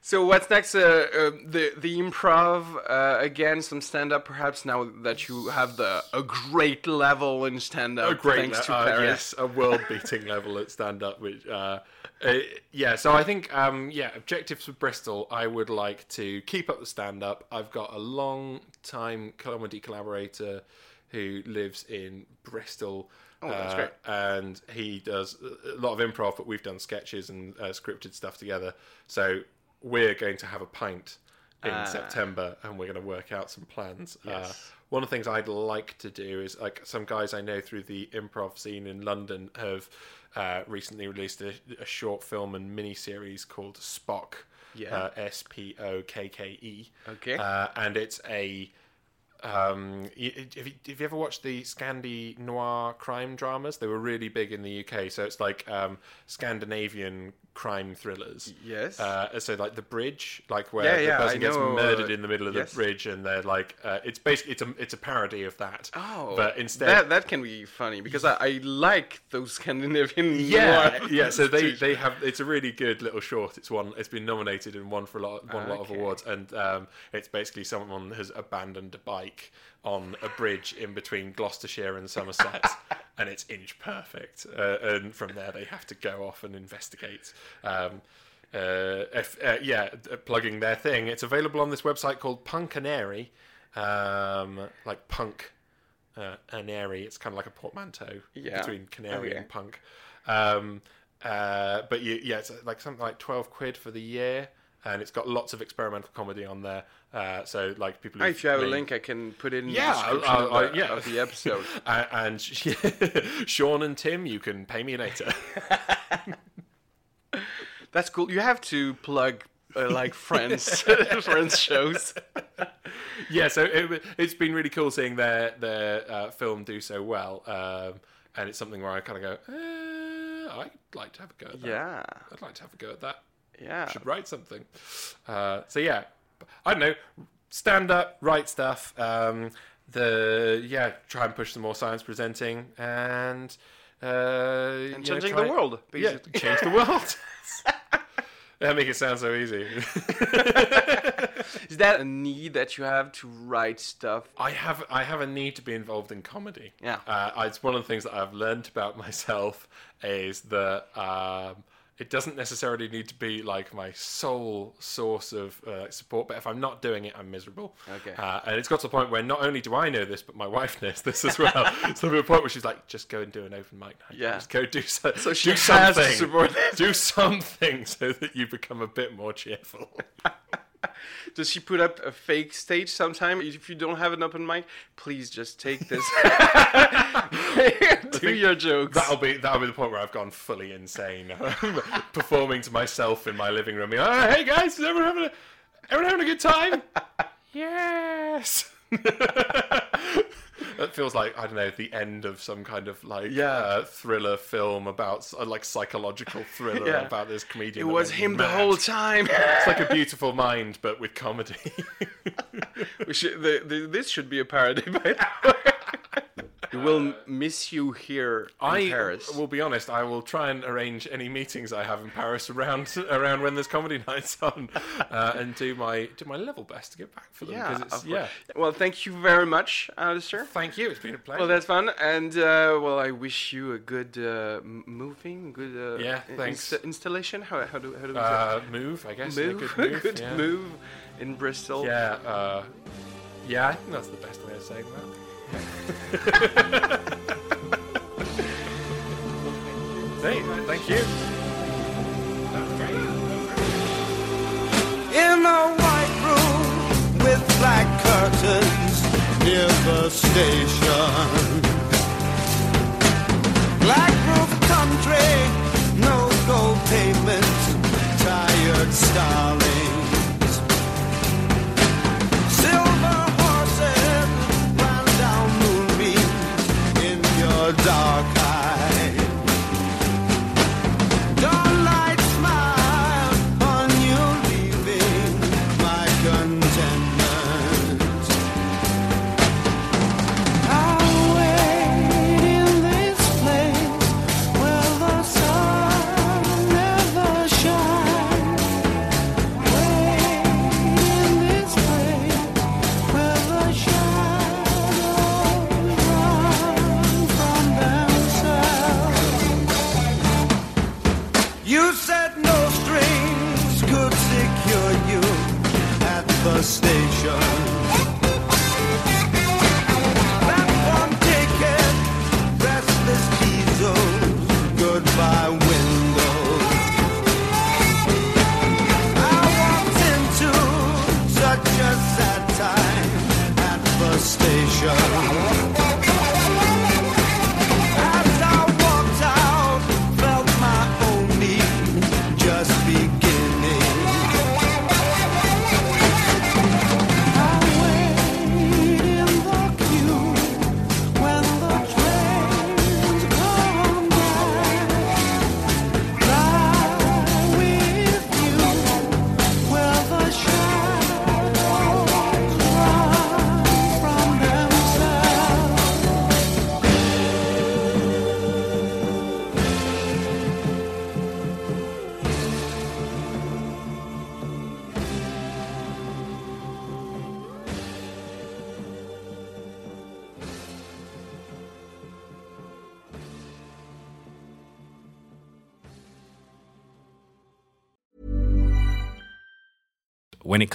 So what's next? Uh, uh, the the improv uh, again, some stand up. Perhaps now that you have the a great level in stand up, a great thanks to le- uh, Paris. yes a world beating (laughs) level at stand up which uh, uh, yeah so i think um, yeah objectives for bristol i would like to keep up the stand up i've got a long time comedy collaborator who lives in bristol Oh, that's uh, and he does a lot of improv but we've done sketches and uh, scripted stuff together so we're going to have a pint in Ah. september and we're going to work out some plans uh, one of the things I'd like to do is like some guys I know through the improv scene in London have uh, recently released a, a short film and mini series called Spokke. Yeah. Uh, S P O K K E. Okay. Uh, and it's a. Um, y- have, you, have you ever watched the Scandi noir crime dramas? They were really big in the UK. So it's like um, Scandinavian crime thrillers. Yes. Uh, so like the bridge, like where Yeah, the yeah, person I gets know, murdered uh, in the middle of yes. the bridge, and they're like, uh, it's basically it's a it's a parody of that. Oh, but instead, that that can be funny because I, I like those Scandinavian. yeah, (laughs) yeah. So they they have it's a really good little short. It's one. It's been nominated and won for a lot won a lot of awards, and um, it's basically someone has abandoned a bike on a bridge in between Gloucestershire and Somerset. (laughs) And it's inch perfect, uh, and from there they have to go off and investigate. Um, uh, if, uh, yeah, uh, plugging their thing. It's available on this website called Punkanary, um, like punk uh, anary. It's kind of like a portmanteau Yeah. between canary Okay. and punk. Um, uh, but you, yeah, it's like something like twelve quid for the year, and it's got lots of experimental comedy on there. Uh, so like people. If you have a link, I can put in Yeah, the I'll- I'll- of, the, yeah. of the episode. (laughs) Uh, and (laughs) Sean and Tim, you can pay me later. (laughs) That's cool. You have to plug uh, like friends, friends shows. yeah, so it, it's been really cool seeing their their uh, film do so well, um, and it's something where I kind of go, eh, I'd like to have a go at that. Yeah, I'd like to have a go at that. Yeah. should write something. Uh, so yeah, I don't know. Stand up, write stuff. Um, the yeah, try and push some more science presenting and uh, And changing the world, (laughs) Yeah, basically. change the world. (laughs) (laughs) that make it sound so easy. Is that a need that you have to write stuff? I have I have a need to be involved in comedy. Yeah. uh, it's one of the things that I've learned about myself is that um, it doesn't necessarily need to be like my sole source of uh, support. But if I'm not doing it, I'm miserable. Okay. uh, and it's got to the point where not only do I know this, but my wife knows this as well. (laughs) so to a point where she's like, just go and do an open mic night. Yeah. just go do so. (laughs) So she do something. (laughs) do something so that you become a bit more cheerful. (laughs) Does she put up a fake stage sometime? If you don't have an open mic, please just take this. (laughs) (laughs) Do your jokes. That'll be that'll be the point where I've gone fully insane, performing to myself in my living room. Oh, hey guys, is everyone having a everyone having a good time? yes. That feels like I don't know the end of some kind of like Yeah. uh, thriller film about uh, like psychological (laughs) thriller Yeah. about this comedian. it was him the whole time. (laughs) It's like a (laughs) beautiful mind, but with comedy. We should, the, the, this should be a parody, by the way. We will miss you here in I Paris. will be honest. I will try and arrange any meetings I have in Paris around around when there's comedy (laughs) nights on, uh, and do my do my level best to get back for them. yeah, it's, yeah. Well, thank you very much, Alistair. Thank you. It's been a pleasure. Well, that's fun, and uh, well, I wish you a good uh, moving, good uh, Yeah, thanks. insta- installation. How, how do how do we say? uh, move, I guess. move, A good (laughs) move. good yeah. move in Bristol. Yeah. Uh, yeah. I think that's the best way of saying that. Hey, thank you. In a white room with black curtains near the station.